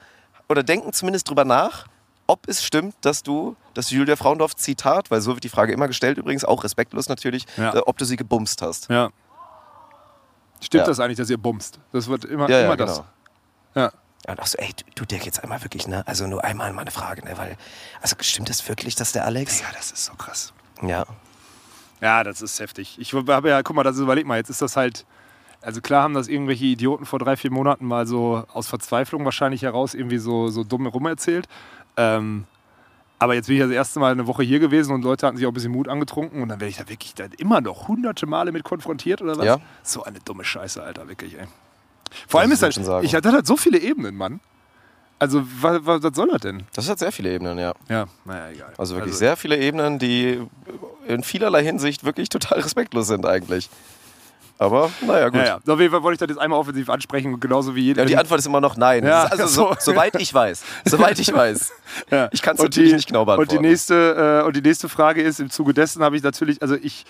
oder denken zumindest drüber nach, ob es stimmt, dass du, dass Julia Frauendorf Zitat, weil so wird die Frage immer gestellt übrigens, auch respektlos natürlich, Ja. äh, ob du sie gebumst hast. Ja. Stimmt Ja. das eigentlich, dass ihr bumst? Das wird immer, Ja, ja, immer genau. das. Ja. Ja, und auch so, ey, du, Dirk, jetzt einmal wirklich, ne? Also nur einmal mal eine Frage, ne? Weil, also stimmt das wirklich, dass der Alex? Ja, das ist so krass. Ja. Ja, das ist heftig. Ich habe ja, guck mal, das ist, überleg mal, jetzt ist das halt. Also klar haben das irgendwelche Idioten vor drei, vier Monaten mal so aus Verzweiflung wahrscheinlich heraus irgendwie so, so dumm herum erzählt. Ähm, aber jetzt bin ich das erste Mal eine Woche hier gewesen und Leute hatten sich auch ein bisschen Mut angetrunken und dann werde ich da wirklich da immer noch hunderte Male mit konfrontiert oder was? Ja. So eine dumme Scheiße, Alter, wirklich, ey. Vor allem Das ist halt, muss man schon sagen. ich hatte halt so viele Ebenen, Mann. Also, was, was, soll das denn? Das hat sehr viele Ebenen, ja. Ja, naja, egal. Also wirklich sehr viele Ebenen, die in vielerlei Hinsicht wirklich total respektlos sind eigentlich. Aber naja, gut. Ja, ja. Auf jeden Fall wollte ich das jetzt einmal offensiv ansprechen, genauso wie jeder. Ja, die Antwort ist immer noch nein. Ja, also so. so, soweit ich weiß. Soweit ich weiß. Ja. Ich kann es natürlich die- nicht genau Und die, beantworten. nächste, äh, und die nächste Frage ist, im Zuge dessen habe ich natürlich, also ich-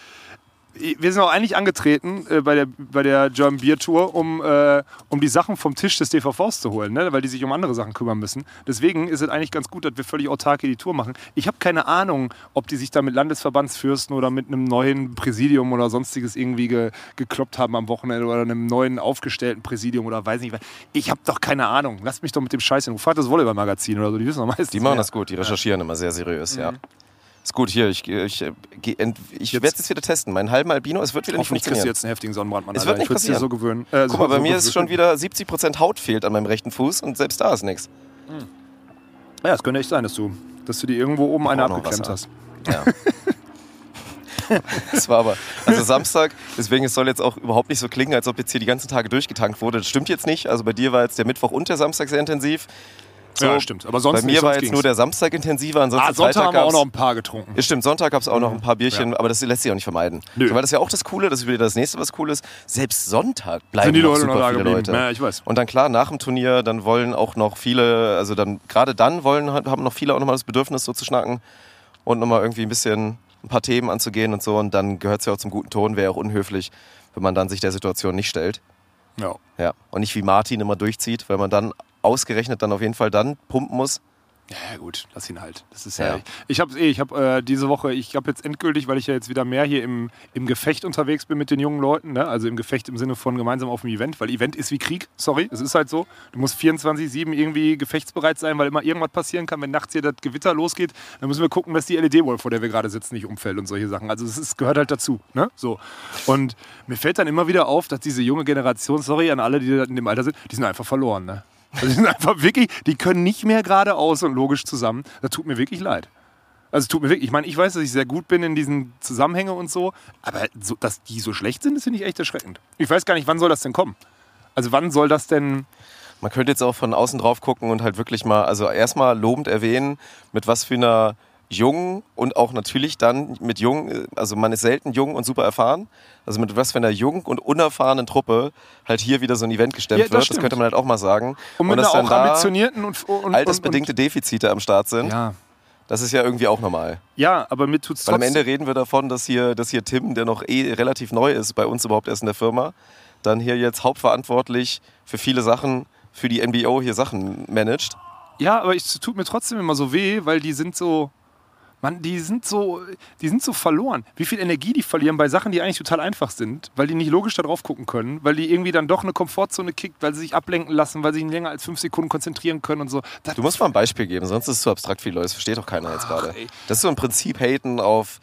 wir sind auch eigentlich angetreten äh, bei, der, bei der German Beer Tour, um, äh, um die Sachen vom Tisch des DVVs zu holen, ne? weil die sich um andere Sachen kümmern müssen. Deswegen ist es eigentlich ganz gut, dass wir völlig autark hier die Tour machen. Ich habe keine Ahnung, ob die sich da mit Landesverbandsfürsten oder mit einem neuen Präsidium oder sonstiges irgendwie ge, gekloppt haben am Wochenende oder einem neuen aufgestellten Präsidium oder weiß nicht. Ich habe doch keine Ahnung. Lasst mich doch mit dem Scheiß in Ruhe. Fragt das Volleyball-Magazin oder so, die wissen doch meistens Die machen mehr. das gut, die recherchieren immer sehr seriös, Mhm. ja. Ist gut, hier, ich, ich, ich, ich werde es jetzt wieder testen. Meinen halben Albino, es wird wieder nicht funktionieren. jetzt einen heftigen Sonnenbrand, Mann. Es wird nicht ich passieren. so gewöhnen. Äh, Guck mal, bei so mir ist schon wieder 70% Haut fehlt an meinem rechten Fuß und selbst da ist nichts. Ja, es könnte echt sein, dass du, dass du dir irgendwo oben eine abgeklemmt hast. Ja. Das war aber, also Samstag, deswegen es soll jetzt auch überhaupt nicht so klingen, als ob jetzt hier die ganzen Tage durchgetankt wurde. Das stimmt jetzt nicht. Also bei dir war jetzt der Mittwoch und der Samstag sehr intensiv. So, Ja, stimmt. Aber sonst bei mir nicht, war jetzt ging's. nur der Samstag intensiver, ansonsten Ah, Sonntag Freitag haben wir auch noch ein paar getrunken. Ja, stimmt, Sonntag gab es auch noch ein paar Bierchen, aber das lässt sich auch nicht vermeiden. Nö. So, weil das ist ja auch das Coole, das ist wieder das nächste, was cool ist. Selbst Sonntag bleiben Sind die noch Leute super noch da viele geblieben? Leute. Ja, ich weiß. Und dann klar, nach dem Turnier, dann wollen auch noch viele, also dann gerade dann wollen, haben noch viele auch nochmal das Bedürfnis, so zu schnacken und nochmal irgendwie ein bisschen ein paar Themen anzugehen und so. Und dann gehört es ja auch zum guten Ton, wäre auch unhöflich, wenn man dann sich der Situation nicht stellt. Ja. Ja. Und nicht wie Martin immer durchzieht, weil man dann ausgerechnet dann auf jeden Fall dann pumpen muss. Ja, gut, lass ihn halt. Das ist Ja. ja. Ich habe eh, ich habe äh, diese Woche, ich habe jetzt endgültig, weil ich ja jetzt wieder mehr hier im, im Gefecht unterwegs bin mit den jungen Leuten, ne? also im Gefecht im Sinne von gemeinsam auf dem Event, weil Event ist wie Krieg, sorry, es ist halt so. Du musst 24-7 irgendwie gefechtsbereit sein, weil immer irgendwas passieren kann, wenn nachts hier das Gewitter losgeht, dann müssen wir gucken, dass die LED-Wall, vor der wir gerade sitzen, nicht umfällt und solche Sachen. Also es gehört halt dazu. Ne? So. Und mir fällt dann immer wieder auf, dass diese junge Generation, sorry an alle, die in dem Alter sind, die sind einfach verloren. Ne? Also die sind einfach wirklich, die können nicht mehr geradeaus und logisch zusammen. Das tut mir wirklich leid. Also tut mir wirklich, ich meine, ich weiß, dass ich sehr gut bin in diesen Zusammenhängen und so, aber so, dass die so schlecht sind, das finde ich echt erschreckend. Ich weiß gar nicht, wann soll das denn kommen? Also wann soll das denn... Man könnte jetzt auch von außen drauf gucken und halt wirklich mal, also erstmal lobend erwähnen, mit was für einer jungen und auch natürlich dann mit jung, also man ist selten jung und super erfahren, also mit was für einer jung und unerfahrenen Truppe halt hier wieder so ein Event gestemmt Ja, wird, das könnte man halt auch mal sagen. Und mit dass dann auch da ambitionierten und... und altersbedingte Defizite am Start sind, Und, ja. das ist ja irgendwie auch normal. ja, aber mir tut's Weil am. Ende reden wir davon, dass hier, dass hier Tim, der noch eh relativ neu ist, bei uns überhaupt erst in der Firma, dann hier jetzt hauptverantwortlich für viele Sachen, für die NBO hier Sachen managt. Ja, aber es tut mir trotzdem immer so weh, weil die sind so. Mann, die sind so, die sind so verloren. Wie viel Energie die verlieren bei Sachen, die eigentlich total einfach sind, weil die nicht logisch da drauf gucken können, weil die irgendwie dann doch eine Komfortzone kickt, weil sie sich ablenken lassen, weil sie sich länger als fünf Sekunden konzentrieren können und so. Das, Du musst mal ein Beispiel geben, sonst ist es zu abstrakt für die Leute. Das versteht doch keiner jetzt gerade. Das ist so im Prinzip Haten auf,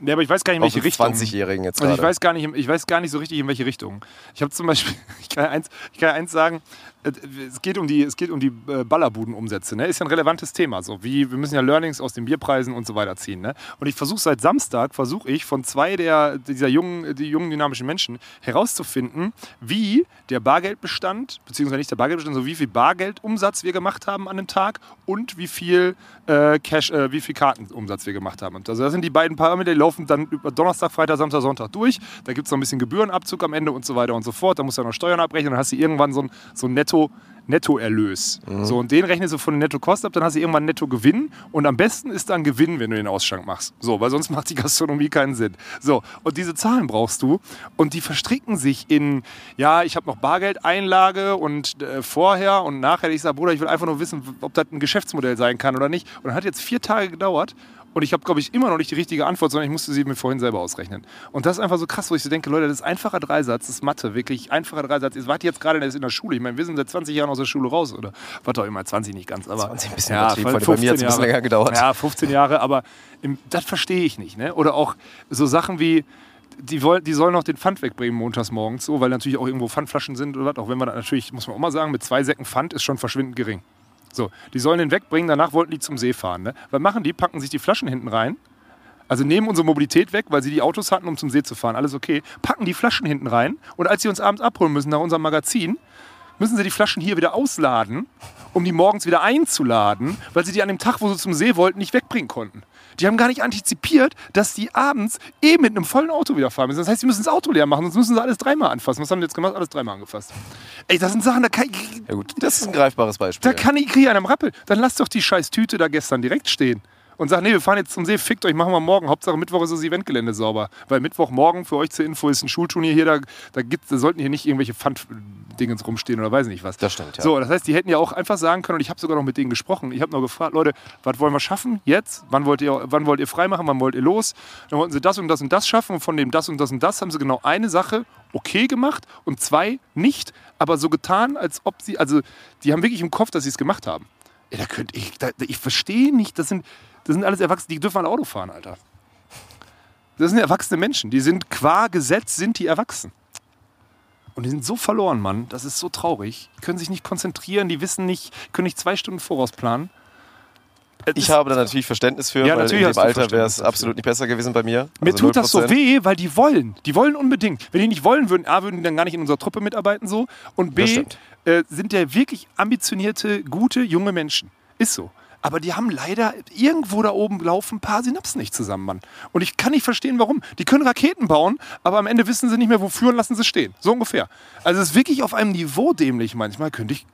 ja, aber ich weiß gar nicht, in welche Richtung. 20-Jährigen jetzt Also gerade. ich weiß gar nicht, ich weiß gar nicht so richtig in welche Richtung. Ich habe zum Beispiel, ich kann eins, ich kann eins sagen. Äh, Es geht um die, es geht um die äh, Ballerbudenumsätze. Ne? Ist ja ein relevantes Thema. So wie wir müssen ja Learnings aus den Bierpreisen und so weiter ziehen. Ne? Und ich versuche seit Samstag versuche ich von zwei der dieser jungen, die jungen dynamischen Menschen herauszufinden, wie der Bargeldbestand beziehungsweise nicht der Bargeldbestand, sondern wie viel Bargeldumsatz wir gemacht haben an einem Tag und wie viel äh, Cash, äh, wie viel Kartenumsatz wir gemacht haben. Also das sind die beiden Parameter, die laufen dann über Donnerstag, Freitag, Samstag, Sonntag durch. Da gibt es noch ein bisschen Gebührenabzug am Ende und so weiter und so fort. Da musst du dann noch Steuern abrechnen, dann hast du irgendwann so ein, so ein Netto. Nettoerlös. So, und den rechnest du von den Nettokosten ab, dann hast du irgendwann Nettogewinn. Und am besten ist dann Gewinn, wenn du den Ausschank machst. So, weil sonst macht die Gastronomie keinen Sinn. So, und diese Zahlen brauchst du. Und die verstricken sich in, ja, ich habe noch Bargeldeinlage und äh, vorher und nachher. Ich sage, Bruder, ich will einfach nur wissen, ob das ein Geschäftsmodell sein kann oder nicht. Und das hat jetzt vier Tage gedauert. Und ich habe, glaube ich, immer noch nicht die richtige Antwort, sondern ich musste sie mir vorhin selber ausrechnen. Und das ist einfach so krass, wo ich so denke, Leute, das ist einfacher Dreisatz, das ist Mathe, wirklich einfacher Dreisatz. Ihr wart jetzt gerade in der Schule. Ich meine, wir sind seit 20 Jahren aus der Schule raus, oder? War doch immer 20 nicht ganz, aber. 20 ein bisschen ja, bei mir ein bisschen länger gedauert. Ja, 15 Jahre, aber im, das verstehe ich nicht. Ne? Oder auch so Sachen wie, die, wollen, die sollen noch den Pfand wegbringen montags morgens, so, weil natürlich auch irgendwo Pfandflaschen sind oder was. Auch wenn man natürlich, muss man auch mal sagen, mit zwei Säcken Pfand ist schon verschwindend gering. So, die sollen den wegbringen, danach wollten die zum See fahren. Ne? Was machen die? Packen sich die Flaschen hinten rein. Also nehmen unsere Mobilität weg, weil sie die Autos hatten, um zum See zu fahren. Alles okay. Packen die Flaschen hinten rein und als sie uns abends abholen müssen nach unserem Magazin, müssen sie die Flaschen hier wieder ausladen, um die morgens wieder einzuladen, weil sie die an dem Tag, wo sie zum See wollten, nicht wegbringen konnten. Die haben gar nicht antizipiert, dass die abends eben mit einem vollen Auto wieder fahren müssen. Das heißt, sie müssen das Auto leer machen, sonst müssen sie alles dreimal anfassen. Was haben die jetzt gemacht? Alles dreimal angefasst. Ey, das sind Sachen, da kann ich, Ja gut, das ist ein greifbares Beispiel. da kann ich kriege einen am Rappel. Dann lasst doch die scheiß Tüte da gestern direkt stehen. Und sag, nee, wir fahren jetzt zum See, fickt euch, machen wir morgen. Hauptsache Mittwoch ist das Eventgelände sauber. Weil Mittwochmorgen, für euch zur Info, ist ein Schulturnier hier, da, da, gibt's, da sollten hier nicht irgendwelche Pfand-Dingens rumstehen oder weiß nicht was. Das stimmt, ja. So, das heißt, die hätten ja auch einfach sagen können, und ich habe sogar noch mit denen gesprochen. Ich habe noch gefragt, Leute, was wollen wir schaffen jetzt? Wann wollt ihr, wann wollt ihr freimachen? Wann wollt ihr los? Dann wollten sie das und das und das schaffen und von dem das und das und das haben sie genau eine Sache okay gemacht und zwei nicht, aber so getan, als ob sie, also die haben wirklich im Kopf, dass sie es gemacht haben. Ja, da könnte ich, da, ich verstehe nicht, das sind, das sind alles Erwachsene, die dürfen alle Auto fahren, Alter. Das sind erwachsene Menschen, die sind qua Gesetz sind die erwachsen. Und die sind so verloren, Mann. Das ist so traurig. Die können sich nicht konzentrieren, die wissen nicht, können nicht zwei Stunden voraus planen. Es Ich habe da natürlich Verständnis für, Ja, weil natürlich in dem Alter wäre es absolut nicht besser gewesen bei mir. Mir Also tut das so 0%. weh, weil die wollen. Die wollen unbedingt. Wenn die nicht wollen würden, A, würden die dann gar nicht in unserer Truppe mitarbeiten so. Und B, äh, sind ja wirklich ambitionierte, gute, junge Menschen. Ist so. Aber die haben leider irgendwo da oben laufen ein paar Synapsen nicht zusammen, Mann. Und ich kann nicht verstehen, warum. Die können Raketen bauen, aber am Ende wissen sie nicht mehr, wofür und lassen sie stehen. So ungefähr. Also es ist wirklich auf einem Niveau dämlich manchmal. Könnte ich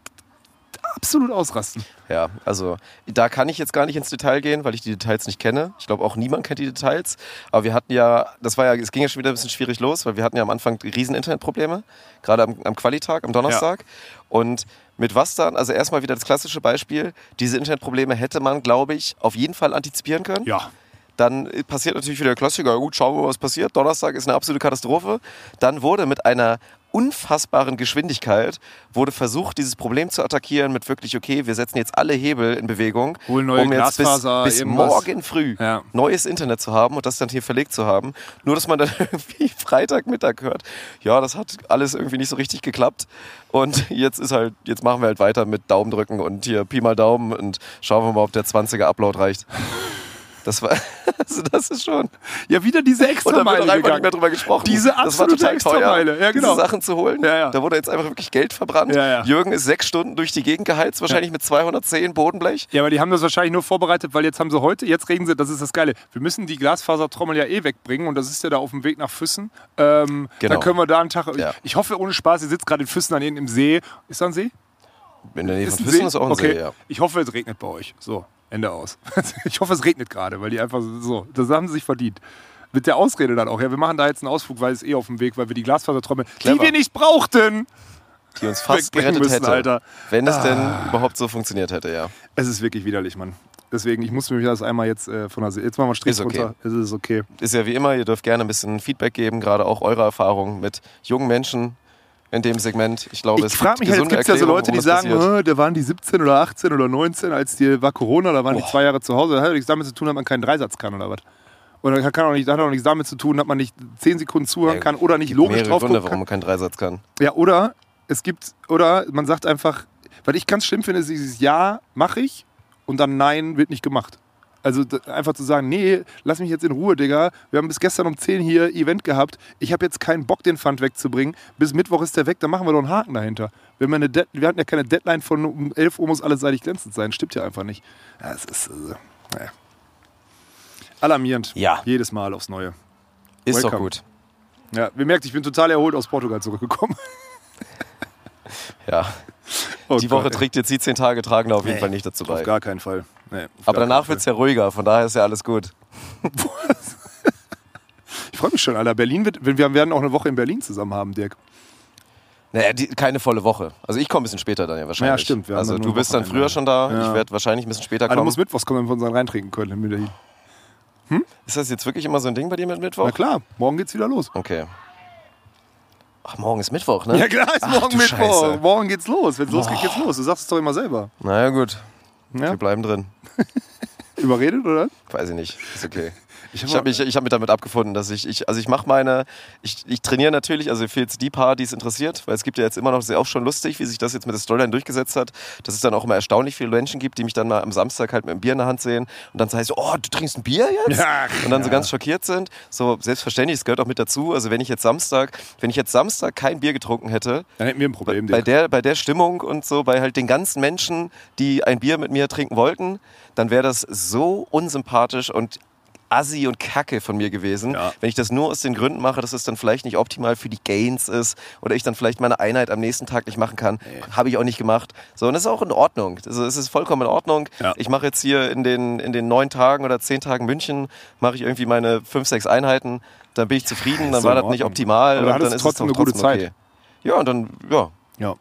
absolut ausrasten. Ja, also da kann ich jetzt gar nicht ins Detail gehen, weil ich die Details nicht kenne. Ich glaube auch niemand kennt die Details. Aber wir hatten ja, das war ja, es ging ja schon wieder ein bisschen schwierig los, weil wir hatten ja am Anfang riesen Internetprobleme, gerade am, am Qualitag, am Donnerstag. Und mit was dann, also erstmal wieder das klassische Beispiel, diese Internetprobleme hätte man, glaube ich, auf jeden Fall antizipieren können. Ja. Dann passiert natürlich wieder der Klassiker. Gut, schauen wir mal, was passiert. Donnerstag ist eine absolute Katastrophe. Dann wurde mit einer unfassbaren Geschwindigkeit wurde versucht, dieses Problem zu attackieren mit wirklich, okay, wir setzen jetzt alle Hebel in Bewegung, um jetzt bis, bis morgen früh Ja. neues Internet zu haben und das dann hier verlegt zu haben. Nur, dass man dann irgendwie Freitagmittag hört, ja, das hat alles irgendwie nicht so richtig geklappt. Und jetzt ist halt, jetzt machen wir halt weiter mit Daumen drücken und hier Pi mal Daumen und schauen wir mal, ob der 20er Upload reicht. Das war, also das ist schon. Ja, wieder diese Und Extrameile wird auch einfach gegangen. nicht mehr drüber gesprochen. Diese das war absolute teuer, Extrameile. Ja, genau. diese Sachen zu holen. Ja, ja. Da wurde jetzt einfach wirklich Geld verbrannt. Jürgen ist sechs Stunden durch die Gegend geheizt, wahrscheinlich mit 210 Bodenblech. Ja, aber die haben das wahrscheinlich nur vorbereitet, weil jetzt haben sie heute, jetzt reden sie, das ist das Geile, wir müssen die Glasfasertrommel ja eh wegbringen und das ist ja da auf dem Weg nach Füssen. Ähm, Genau. Dann können wir da einen Tag, Ja. ich hoffe ohne Spaß, ihr sitzt gerade in Füssen an irgendeinem See. Ist da ein See? In der Nähe von ein Füssen ist auch ein okay. See, ja. Ich hoffe, es regnet bei euch. So, Ende aus. ich hoffe, es regnet gerade, weil die einfach so, das haben sie sich verdient. Mit der Ausrede dann auch, ja, wir machen da jetzt einen Ausflug, weil es eh auf dem Weg, weil wir die Glasfasertrommel, die Clever. wir nicht brauchten. Die uns fast gerettet müssen, hätte. Alter. Wenn es denn Ah. überhaupt so funktioniert hätte, ja. Es ist wirklich widerlich, Mann. Deswegen, ich muss mir das einmal jetzt äh, von der See. Jetzt machen wir Strich Ist okay. runter. Es ist okay. Ist ja wie immer, ihr dürft gerne ein bisschen Feedback geben, gerade auch eure Erfahrungen mit jungen Menschen in dem Segment. Ich glaube, Ich es frage mich halt, gesunde gibt ja so Leute, die es sagen, passiert. "Äh, da waren die 17 oder 18 oder 19, als die war Corona, da waren die Boah. zwei Jahre zu Hause. Das hat nichts damit zu tun, dass man keinen Dreisatz kann oder was. Oder kann auch nicht, hat auch nichts damit zu tun, dass man nicht 10 Sekunden zuhören Ja, kann oder nicht logisch drauf Gründe, warum man keinen Dreisatz kann. Ja, oder es gibt, oder man sagt einfach, was ich ganz schlimm finde, ist dieses Ja, mache ich und dann Nein wird nicht gemacht. Also einfach zu sagen, nee, lass mich jetzt in Ruhe, Digga. Wir haben bis gestern um 10 hier Event gehabt. Ich habe jetzt keinen Bock, den Pfand wegzubringen. Bis Mittwoch ist der weg, dann machen wir doch einen Haken dahinter. Wir, haben ja eine wir hatten ja keine Deadline von um 11 Uhr muss alles seitig glänzend sein. Stimmt ja einfach nicht. Ja, es ist, also, naja. Alarmierend. Ja. Jedes Mal aufs Neue. Ist doch Welcome. gut. Ja, wir merkt, ich bin total erholt aus Portugal zurückgekommen. Ja. Oh Die Woche Gott, ey. trägt jetzt die 10 Tage tragen da auf jeden Nee, Fall nicht dazu bei. Auf gar keinen Fall. Nee, Aber danach wird es ja ruhiger, von daher ist ja alles gut. Ich freue mich schon, Alter. Berlin wird, wir werden auch eine Woche in Berlin zusammen haben, Dirk. Naja, die, keine volle Woche. Also ich komme ein bisschen später dann ja wahrscheinlich. Ja, stimmt, Also du bist dann früher schon da, Ja. ich werde wahrscheinlich ein bisschen später Also du kommen. musst mittwochs kommen, wenn wir uns dann reintrinken können in Berlin. Ist das jetzt wirklich immer so ein Ding bei dir mit Mittwoch? Na klar, morgen geht's wieder los. Okay. Ach, morgen ist Mittwoch, ne? Ja klar, ist Ach, morgen Mittwoch. Scheiße. Morgen geht's los. Wenn es losgeht, geht's los. Du sagst es doch immer selber. Naja, gut. Ja? Wir bleiben drin. Überredet, oder? Weiß ich nicht. Ist okay. Ich habe mich, ich hab mich damit abgefunden, dass ich, ich also ich mache meine, ich, ich trainiere natürlich, also für jetzt die paar, die es interessiert, weil es gibt ja jetzt immer noch, das ist ja auch schon lustig, wie sich das jetzt mit der Storyline durchgesetzt hat, dass es dann auch immer erstaunlich viele Menschen gibt, die mich dann mal am Samstag halt mit einem Bier in der Hand sehen und dann so heißt, oh, du trinkst ein Bier jetzt? Ja, und dann so ganz schockiert sind. So, selbstverständlich, es gehört auch mit dazu. Also wenn ich jetzt Samstag, wenn ich jetzt Samstag kein Bier getrunken hätte, Dann hätten wir ein Problem. bei Dirk. der, bei der Stimmung und so, bei halt den ganzen Menschen, die ein Bier mit mir trinken wollten, dann wäre das so unsympathisch und assi und kacke von mir gewesen. Ja. Wenn ich das nur aus den Gründen mache, dass es dann vielleicht nicht optimal für die Gains ist oder ich dann vielleicht meine Einheit am nächsten Tag nicht machen kann, habe ich auch nicht gemacht. So, und das ist auch in Ordnung. Also es ist vollkommen in Ordnung. Ja. Ich mache jetzt hier in den, in den neun Tagen oder zehn Tagen München, mache ich irgendwie meine fünf, sechs Einheiten. Dann bin ich zufrieden, dann so war das nicht optimal. Aber und dann ist es trotzdem eine gute trotzdem Zeit. okay. Ja, und dann, ja, Ja.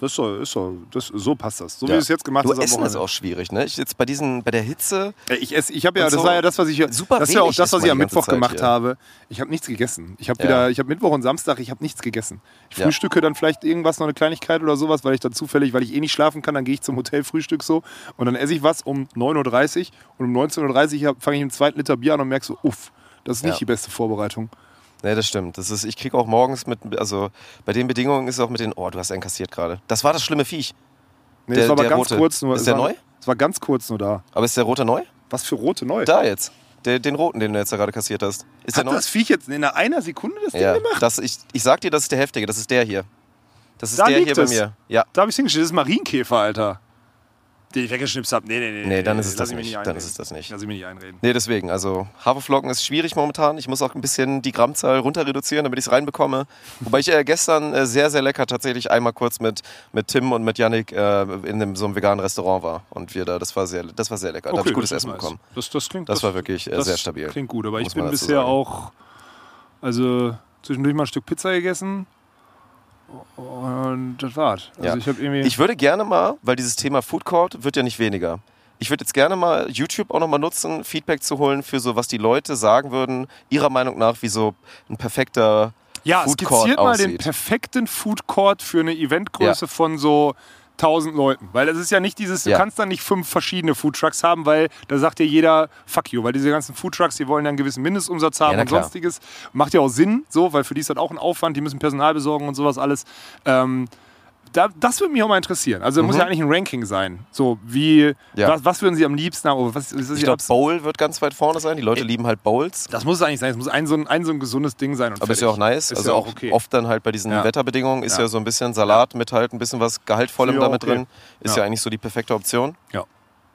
Das ist so, ist so, das, so passt das. So wie Ja. du es jetzt gemacht am Essen ist Wochenende. auch schwierig, ne? Ich jetzt bei diesen, bei der Hitze. Ich, esse, ich habe ja, das so war ja das, was ich, super das ist ja auch das, was ich am Mittwoch Zeit gemacht hier. habe. Ich habe nichts gegessen. Ich habe Ja. wieder, ich habe Mittwoch und Samstag, ich habe nichts gegessen. Ich Ja. frühstücke dann vielleicht irgendwas, noch eine Kleinigkeit oder sowas, weil ich dann zufällig, weil ich eh nicht schlafen kann, dann gehe ich zum Hotelfrühstück so und dann esse ich was um 9.30 Uhr und um 19.30 Uhr fange ich einen zweiten Liter Bier an und merke so, uff, das ist nicht die beste Vorbereitung. Ne, das stimmt. Das ist, ich kriege auch morgens mit, also bei den Bedingungen ist es auch mit den, oh, du hast einen kassiert gerade. Das war das schlimme Viech. Nee, Der- das war aber ganz rote. kurz nur. Ist der war, neu? Es war ganz kurz nur da. Aber ist der rote neu? Was für rote neu. Da jetzt. Der, den roten, den du jetzt da gerade kassiert hast. Ist Hat der neu? das Viech jetzt in einer Sekunde das ja. Ding gemacht? Das, ich, ich sag dir, das ist der heftige. Das ist der hier. Das ist Da der hier bei es. mir. Ja. Da habe ich hingestellt, das ist Marienkäfer, Alter. Den ich weggeschnipst habe. Nee, nee, nee. Nee, dann ist es das nicht. Dann ist es das nicht. Lass ich mir nicht einreden. Nee, deswegen. Also Haferflocken ist schwierig momentan. Ich muss auch ein bisschen die Grammzahl runter reduzieren, damit ich es reinbekomme. Wobei ich äh, gestern äh, sehr, sehr lecker tatsächlich einmal kurz mit, mit Tim und mit Yannick äh, in einem, so einem veganen Restaurant war. Und wir da, das war sehr, das war sehr lecker. da habe ich gutes das Essen nice. bekommen. Das, das klingt, Das war wirklich äh, das sehr stabil. Klingt gut, aber ich bin bisher sagen. auch, also zwischendurch mal ein Stück Pizza gegessen und das war's. Also Ja. ich irgendwie, Ich würde gerne mal, weil dieses Thema Food Court wird ja nicht weniger. Ich würde jetzt gerne mal YouTube auch nochmal nutzen, Feedback zu holen für so, was die Leute sagen würden, ihrer Meinung nach, wie so ein perfekter ja, Food Court skizziert mal den perfekten Food Court für eine Eventgröße Ja. von so 1000 Leuten. Weil das ist ja nicht dieses, du Ja. kannst dann nicht fünf verschiedene Food Trucks haben, weil da sagt dir jeder, fuck you, weil diese ganzen Food Trucks, die wollen ja einen gewissen Mindestumsatz haben Ja, und klar. sonstiges. Macht ja auch Sinn, so, weil für die ist das auch ein Aufwand, die müssen Personal besorgen und sowas alles. Ähm, da, das würde mich auch mal interessieren. Also muss ja eigentlich ein Ranking sein. So, wie, Mhm. Ja. was, was würden Sie am liebsten haben? Was, was Ich glaube, Bowl wird ganz weit vorne sein. Die Leute lieben halt Bowls. das muss es eigentlich sein. Es muss ein so ein, ein, so ein gesundes Ding sein. Und Aber ist ja fertig. auch nice. Ist also ja auch okay. oft dann halt bei diesen Ja. Wetterbedingungen ist Ja. so ein bisschen Salat mit halt ein bisschen was Gehaltvollem damit okay. drin. Ist Ja. ja. eigentlich so die perfekte Option. Ja.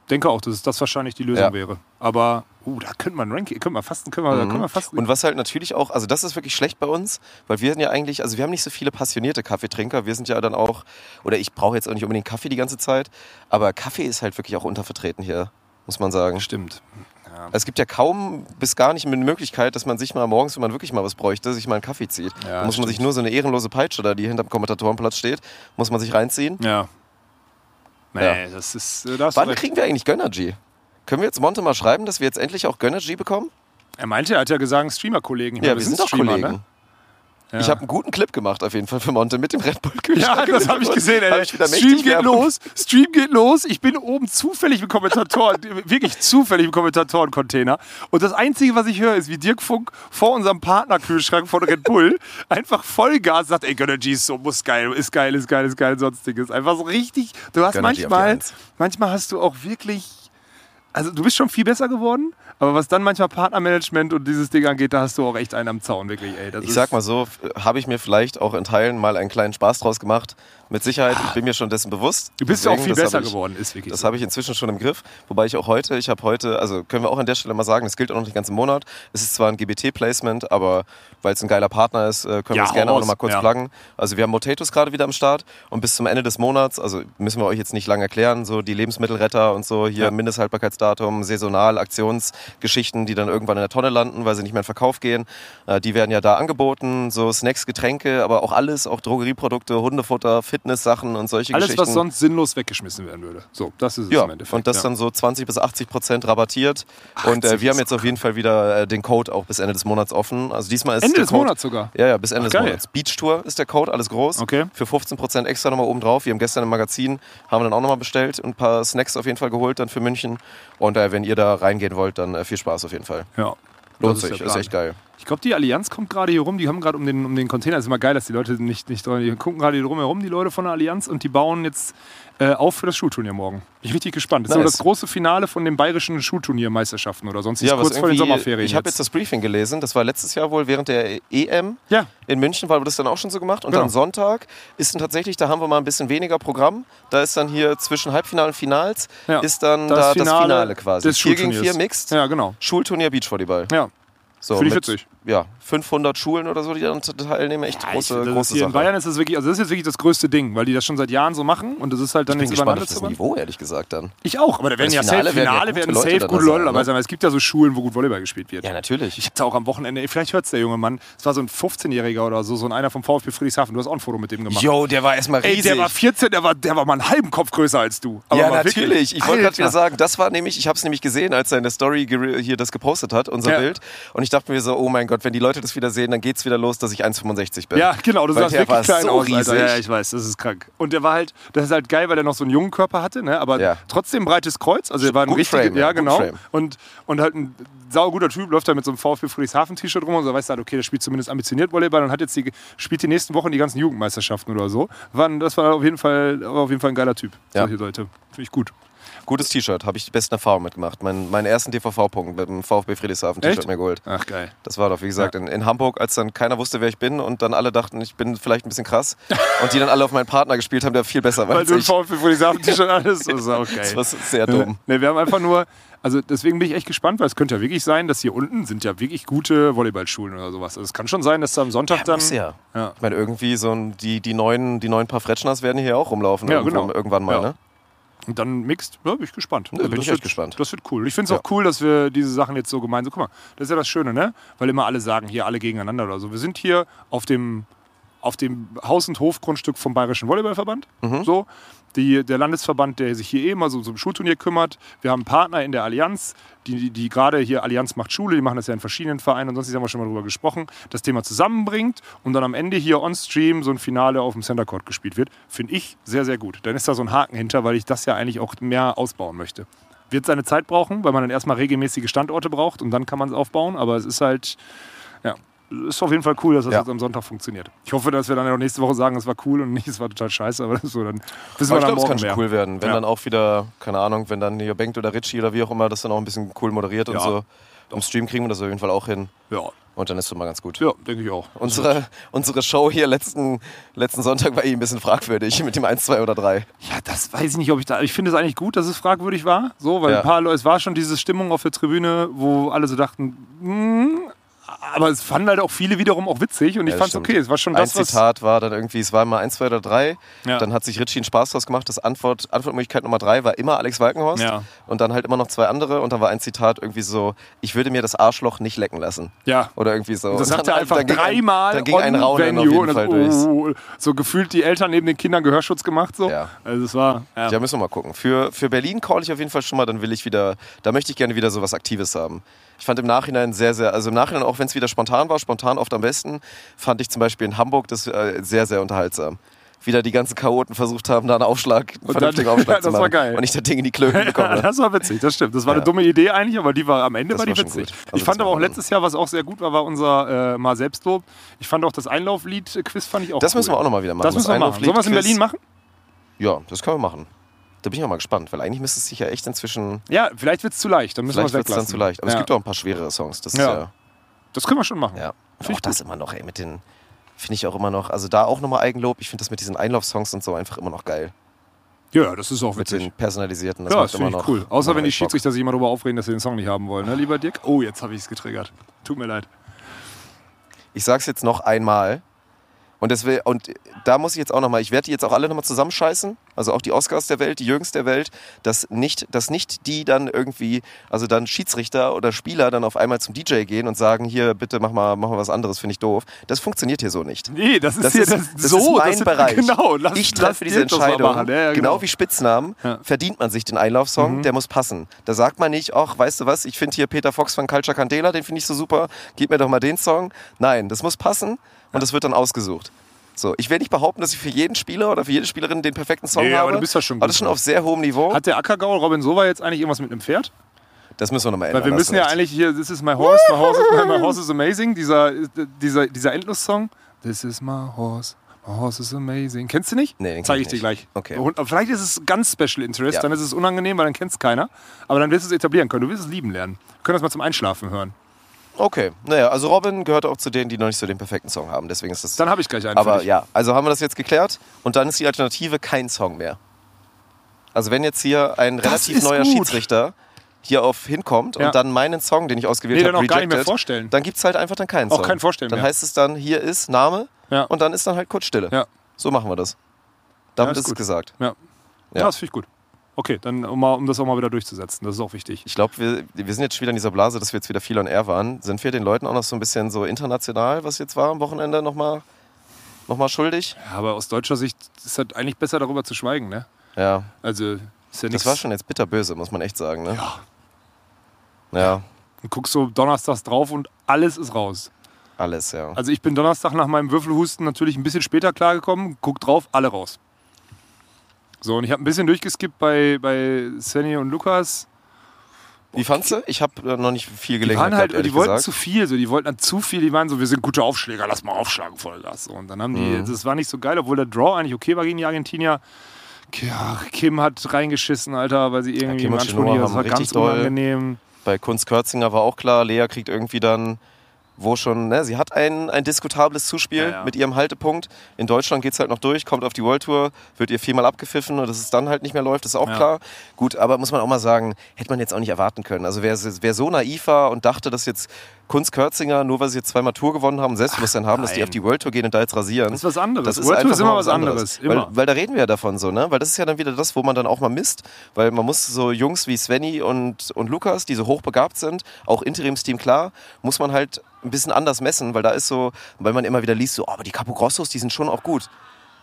Denke auch, dass das wahrscheinlich die Lösung Ja. wäre. Aber, uh, da könnte man Ranking, könnte man fasten, können wir, können wir fasten. Und was halt natürlich auch, also das ist wirklich schlecht bei uns, weil wir sind ja eigentlich, also wir haben nicht so viele passionierte Kaffeetrinker. Wir sind ja dann auch, oder ich brauche jetzt auch nicht unbedingt Kaffee die ganze Zeit, aber Kaffee ist halt wirklich auch untervertreten hier, muss man sagen. Stimmt. Es gibt ja kaum bis gar nicht eine Möglichkeit, dass man sich mal morgens, wenn man wirklich mal was bräuchte, sich mal einen Kaffee zieht. Ja, da muss man sich stimmt. nur so eine ehrenlose Peitsche da, die hinterm Kommentatorenplatz steht, muss man sich reinziehen. Ja. Nee, das ist. äh, Da hast du Wann kriegen wir eigentlich Gönnergy? Können wir jetzt Monte mal schreiben, dass wir jetzt endlich auch Gönnergy bekommen? Er meinte, er hat ja gesagt, Streamer-Kollegen. Ja, wir sind doch Streamer, Kollegen. Ne? Ja. Ich habe einen guten Clip gemacht auf jeden Fall für Monte mit dem Red Bull Kühlschrank. Ja, das habe ich gesehen. Ey. ich Stream geht Werbung. los, Stream geht los. Ich bin oben zufällig im Kommentatoren, wirklich zufällig im Kommentatoren-Container. Und das Einzige, was ich höre, ist, wie Dirk Funk vor unserem Partnerkühlschrank von Red Bull einfach Vollgas sagt, ey, Gönnergy ist so, muss geil, ist geil, ist geil, ist geil, sonstiges. Einfach so richtig. Du hast Gönnergy manchmal, manchmal hast du auch wirklich also du bist schon viel besser geworden, aber was dann manchmal Partnermanagement und dieses Ding angeht, da hast du auch echt einen am Zaun, wirklich, ey. Das Ich sag mal so, habe ich mir vielleicht auch in Teilen mal einen kleinen Spaß draus gemacht. Mit Sicherheit, ich bin mir schon dessen bewusst. Du bist ja auch viel besser ich, geworden, ist wirklich Das so. habe ich inzwischen schon im Griff. Wobei ich auch heute, ich habe heute, also können wir auch an der Stelle mal sagen, das gilt auch noch nicht ganz im Monat. Es ist zwar ein GBT-Placement, aber weil es ein geiler Partner ist, äh, können Ja, wir es gerne hau auch noch mal raus. kurz Ja. pluggen. Also wir haben Motatos gerade wieder am Start und bis zum Ende des Monats, also müssen wir euch jetzt nicht lange erklären, so die Lebensmittelretter und so, hier Ja. Mindesthaltbarkeitsdatum, saisonal, Aktionsgeschichten, die dann irgendwann in der Tonne landen, weil sie nicht mehr in Verkauf gehen. Äh, die werden ja da angeboten, so Snacks, Getränke, aber auch alles, auch Drogerieprodukte, Hundefutter, Fitness-Sachen und solche Alles, Geschichten. was sonst sinnlos weggeschmissen werden würde. So, das ist es ja, im Endeffekt. und das ja. dann so 20 bis 80 Prozent rabattiert. und äh, 80 wir haben jetzt auf jeden Fall wieder äh, den Code auch bis Ende des Monats offen. Also diesmal ist Ende des Code, Monats sogar. Ja, ja, bis Ende Ach, des geil. Monats. Beach Tour ist der Code, alles groß. Okay. Für 15 Prozent extra nochmal oben drauf. Wir haben gestern im Magazin, haben wir dann auch nochmal bestellt und ein paar Snacks auf jeden Fall geholt dann für München. Und äh, wenn ihr da reingehen wollt, dann äh, viel Spaß auf jeden Fall. Ja. Lohnt sich, ist ist echt geil. Ich glaube, die Allianz kommt gerade hier rum. Die haben gerade um den, um den Container. Das ist immer geil, dass die Leute nicht, nicht dran. Die gucken gerade hier drumherum, die Leute von der Allianz, und die bauen jetzt äh, auf für das Schulturnier morgen. Bin ich richtig gespannt. Das ist Nice. so das große Finale von den bayerischen Schulturniermeisterschaften oder sonst. Ist was kurz vor den Sommerferien. Ich habe jetzt das Briefing gelesen. Das war letztes Jahr wohl während der EM ja, in München, weil wir das dann auch schon so gemacht. Und Genau. dann Sonntag ist dann tatsächlich, da haben wir mal ein bisschen weniger Programm. Da ist dann hier zwischen Halbfinale und Finals Ja. ist dann Das da Finale das Finale quasi. des 4 gegen 4 Schulturniers. Mixed. ja, genau. Schulturnier Beachvolleyball. Ja. So, Finde ich witzig. Ja, 500 Schulen oder so, die daran teilnehmen. Echt große, das ist große hier Sache. in Bayern ist das wirklich, also das ist jetzt wirklich das größte Ding, weil die das schon seit Jahren so machen und das ist halt dann ich bin jetzt gespannt auf das. Niveau, ehrlich gesagt dann. Ich auch, aber da werden ja Finale safe, werden ja Finale gute werden safe gute Leute dabei ne? sein, weil es gibt ja so Schulen, wo gut Volleyball gespielt wird. Ja, natürlich. Ich hatte auch am Wochenende, vielleicht hört es der junge Mann, es war so ein 15-Jähriger oder so, so ein einer vom VfB Friedrichshafen, du hast auch ein Foto mit dem gemacht. Jo, der war erstmal Ey, riesig. der war 14, der war, der war mal einen halben Kopf größer als du. Aber ja, natürlich. Ich wollte gerade wieder sagen, das war nämlich, ich habe es nämlich gesehen, als er in der Story hier das gepostet hat, unser Ja. Bild. Und ich dachte mir so, oh mein Gott, wenn die Leute das wieder sehen, dann geht's wieder los, dass ich 1,65 bin. Ja, genau, du sahst wirklich klein so aus, riesig. Ja, ich weiß, das ist krank. Und der war halt, das ist halt geil, weil er noch so einen jungen Körper hatte, ne? aber Ja. trotzdem breites Kreuz. Also er war ein Guten richtiger, Frame, ja, genau. Frame. Und, und halt ein sauguter Typ, läuft da mit so einem VfB Friedrichshafen-T-Shirt rum und so weißt du halt, okay, der spielt zumindest ambitioniert Volleyball und hat jetzt die, spielt die nächsten Wochen die ganzen Jugendmeisterschaften oder so. War, das war auf jeden Fall, auf jeden Fall ein geiler Typ. Ja. Solche Leute. Finde ich gut. Gutes T-Shirt, habe ich die besten Erfahrungen mitgemacht. Mein, meinen ersten DVV-Punkt mit dem VfB Friedrichshafen T-Shirt mir geholt. Ach, geil. Das war doch, wie gesagt, in, in Hamburg, als dann keiner wusste, wer ich bin und dann alle dachten, ich bin vielleicht ein bisschen krass. und die dann alle auf meinen Partner gespielt haben, der viel besser war Weil du ein. VfB Friedrichshafen-T-Shirt hattest. Das ist auch geil. Das war sehr dumm. Ne, wir haben einfach nur, also deswegen bin ich echt gespannt, weil es könnte ja wirklich sein, dass hier unten sind ja wirklich gute Volleyballschulen oder sowas. Also es kann schon sein, dass da am Sonntag dann. Muss ja. Ja. Ich meine, irgendwie so ein, die, die, neuen, die neuen paar Fretschners werden hier auch rumlaufen. Ja, irgendwo, genau. Irgendwann mal, Ja. ne? Und dann mixt, ja, bin ich gespannt. Ja, bin das ich wird, echt gespannt. Das wird cool. Ich finde es auch cool, dass wir diese Sachen jetzt so gemeinsam. Guck mal, das ist ja das Schöne, ne? Weil immer alle sagen, hier alle gegeneinander oder so. Wir sind hier auf dem, auf dem Haus- und Hofgrundstück vom Bayerischen Volleyballverband. Mhm. So. Die, der Landesverband, der sich hier eh immer so zum Schulturnier kümmert. Wir haben Partner in der Allianz, die, die, die gerade hier Allianz macht Schule, die machen das ja in verschiedenen Vereinen und sonst haben wir schon mal drüber gesprochen, das Thema zusammenbringt und dann am Ende hier on Stream so ein Finale auf dem Center Court gespielt wird. Finde ich sehr, sehr gut. Dann ist da so ein Haken hinter, weil ich das ja eigentlich auch mehr ausbauen möchte. Wird seine Zeit brauchen, weil man dann erstmal regelmäßige Standorte braucht und dann kann man es aufbauen, aber es ist halt, ja, ist auf jeden Fall cool, dass das Ja. jetzt am Sonntag funktioniert. Ich hoffe, dass wir dann auch nächste Woche sagen, es war cool und nicht, es war total scheiße, aber das ist so, dann wissen Aber wir ich dann glaube, es morgen kann schon mehr. cool werden. Wenn Ja. dann auch wieder, keine Ahnung, wenn dann hier Bengt oder Ritchie oder wie auch immer das dann auch ein bisschen cool moderiert und Ja. so. Im Stream kriegen wir das auf jeden Fall auch hin. Ja, Und dann ist es mal ganz gut. ja denke ich auch. Unsere, unsere Show hier letzten, letzten Sonntag war eh ein bisschen fragwürdig mit dem 1, 2 oder 3. Ja, das weiß ich nicht, ob ich da. Ich finde es eigentlich gut, dass es fragwürdig war. So, weil Ja. ein paar Leute, es war schon diese Stimmung auf der Tribüne, wo alle so dachten, hm, aber es fanden halt auch viele wiederum auch witzig und ich Ja, fand es stimmt. okay. Es war schon Ein das, was. Zitat war dann irgendwie, es war immer 1, 2 oder 3. Ja. Dann hat sich Ritchie einen Spaß draus gemacht. Das Antwort, Antwortmöglichkeit Nummer 3 war immer Alex Walkenhorst. Ja. Und dann halt immer noch zwei andere. Und dann war ein Zitat irgendwie so, ich würde mir das Arschloch nicht lecken lassen. Ja. Oder irgendwie so. Und das Und sagt dann- er einfach dann ging ein- dreimal Dann ging ein Raunen auf jeden Fall das, durch. oh, so gefühlt die Eltern neben den Kindern Gehörschutz gemacht. So. Ja. Also es war. Ja. Ja, müssen wir mal gucken. Für, für Berlin call ich auf jeden Fall schon mal, dann will ich wieder, da möchte ich gerne wieder so was Aktives haben. Ich fand im Nachhinein sehr, sehr, also im Nachhinein, auch wenn es wieder spontan war, spontan oft am besten, fand ich zum Beispiel in Hamburg das äh, sehr, sehr unterhaltsam. Wieder die ganzen Chaoten versucht haben, da einen Aufschlag, einen vernünftigen dann- Aufschlag ja, zu das war machen. geil. Und ich das Ding in die Klöten bekomme. das war witzig, das stimmt. Das war eine Ja. dumme Idee eigentlich, aber die war am Ende Das war die war witzig. Also ich das fand aber auch letztes Jahr, was auch sehr gut war, war unser äh, mal Selbstlob. Ich fand auch das Einlauflied-Quiz fand ich auch Das cool. müssen wir auch nochmal wieder machen. Das müssen wir machen. Sollen wir es in. Berlin machen? Ja, das können wir machen. Da bin ich auch mal gespannt, weil eigentlich müsste es sich ja echt inzwischen, Ja, vielleicht wird es zu leicht. Dann müssen vielleicht wir wird es dann zu leicht. Aber ja. es gibt auch ein paar schwerere Songs. Das Ja. ja Das können wir schon machen. Ja. Und auch das immer noch, ey, mit den, finde ich auch immer noch, also da auch nochmal Eigenlob. Ich finde das mit diesen Einlaufsongs und so einfach immer noch geil. Ja, das ist auch Mit witzig. den personalisierten. Das Ja, das finde immer ich noch, cool. Außer wenn die. Schiedsrichter sich immer darüber aufregen, dass sie den Song nicht haben wollen, ne, lieber Dirk? Oh, jetzt habe ich es getriggert. Tut mir leid. Ich sag's jetzt noch einmal Und, das will, und da muss ich jetzt auch nochmal, ich werde die jetzt auch alle nochmal zusammenscheißen, also auch die Oscars der Welt, die Jürgens der Welt, dass nicht, dass nicht die dann irgendwie, also dann Schiedsrichter oder Spieler dann auf einmal zum DJ gehen und sagen, hier, bitte mach mal, mach mal was anderes, finde ich doof. Das funktioniert hier so nicht. Nee, das ist Das hier ist, das, das so. ist mein das, Bereich. Genau, lass, ich treffe diese Entscheidung. Ja, ja, genau. genau. wie Spitznamen Ja. Mhm. verdient man sich den Einlaufsong, der muss passen. Da sagt man nicht, ach, weißt du was, ich finde hier Peter Fox von Culture Candela, den finde ich so super, gib mir doch mal den Song. Nein, das muss passen und das wird dann ausgesucht. So, ich will nicht behaupten, dass ich für jeden Spieler oder für jede Spielerin den perfekten Song Nee, habe. aber du bist ja schon Aber das gut ist schon auf sehr hohem Niveau. Hat der Ackergaul Robin Sova jetzt eigentlich irgendwas mit einem Pferd? das müssen wir nochmal ändern. Weil wir müssen ja eigentlich hier, This is my horse, my horse is, my, my horse is amazing, dieser, dieser, dieser Endlos-Song. This is my horse, my horse is amazing. Kennst du nicht? Nee, den Zeige ich ich dir gleich. Okay. Und vielleicht ist es ganz Special Interest, Ja. dann ist es unangenehm, weil dann kennst keiner. Aber dann wirst du es etablieren können. Du wirst es lieben lernen. Wir können das mal zum Einschlafen hören. Okay, naja, also Robin gehört auch zu denen, die noch nicht so den perfekten Song haben. Deswegen ist das. Dann habe ich gleich einen Aber ja, also haben wir das jetzt geklärt und dann ist die Alternative kein Song mehr. Also wenn jetzt hier ein Das relativ neuer gut. Schiedsrichter hier auf hinkommt Ja. und dann meinen Song, den ich ausgewählt Nee, habe, dann auch gar nicht mehr rejected, vorstellen. dann gibt es halt einfach dann keinen Auch Song. kein Vorstellen Dann mehr. heißt es dann, hier ist Name Ja. und dann ist dann halt kurz Stille. Ja. So machen wir das. Damit Ja, ist ist es gesagt. Ja. Ja. Ja, das finde ich gut. Okay, dann um, mal, um das auch mal wieder durchzusetzen. Das ist auch wichtig. Ich glaube, wir, wir sind jetzt schon wieder in dieser Blase, dass wir jetzt wieder viel on air waren. Sind wir den Leuten auch noch so ein bisschen so international, was jetzt war am Wochenende, nochmal noch mal schuldig? Ja, aber aus deutscher Sicht ist es halt eigentlich besser, darüber zu schweigen. Ne? Ja, Also, ist ja das nichts. war schon jetzt bitterböse, muss man echt sagen. Ne? Ja. Ja, Dann guckst du donnerstags drauf und alles ist raus. alles, ja. Also ich bin Donnerstag nach meinem Würfelhusten natürlich ein bisschen später klargekommen, guck drauf, alle raus. So, und ich habe ein bisschen durchgeskippt bei, bei Svenny und Lukas. Wie fandst du? Ich habe noch nicht viel Die Gelegenheit waren halt, gehabt, die wollten gesagt. zu viel, so, die wollten dann zu viel, die waren so, wir sind gute Aufschläger, lass mal aufschlagen, Vollgas. So, und dann haben die, Mhm. das war nicht so geil, obwohl der Draw eigentlich okay war gegen die Argentinier. Ja, Kim hat reingeschissen, Alter, weil sie irgendwie Kim im nicht, das war ganz doll- unangenehm. Bei Kunst Körzinger war auch klar, Lea kriegt irgendwie dann, wo schon, ne, sie hat ein, ein diskutables Zuspiel Ja, ja. mit ihrem Haltepunkt. In Deutschland geht es halt noch durch, kommt auf die World Tour, wird ihr viermal abgepfiffen und dass es dann halt nicht mehr läuft, ist auch Ja. klar. Gut, aber muss man auch mal sagen, hätte man jetzt auch nicht erwarten können. Also wer, wer so naiv war und dachte, dass jetzt Kunst Körzinger, nur weil sie jetzt zweimal Tour gewonnen haben, Selbstbewusstsein haben, dass die auf die World Tour gehen und da jetzt rasieren. Das ist was anderes. Das ist World Tour ist immer was anderes. Immer. Weil, weil da reden wir ja davon so, ne? Weil das ist ja dann wieder das, wo man dann auch mal misst. Weil man muss so Jungs wie Svenny und, und Lukas, die so hochbegabt sind, auch Interimsteam klar, muss man halt ein bisschen anders messen, weil da ist so, weil man immer wieder liest, so, oh, aber die Capogrossos, die sind schon auch gut.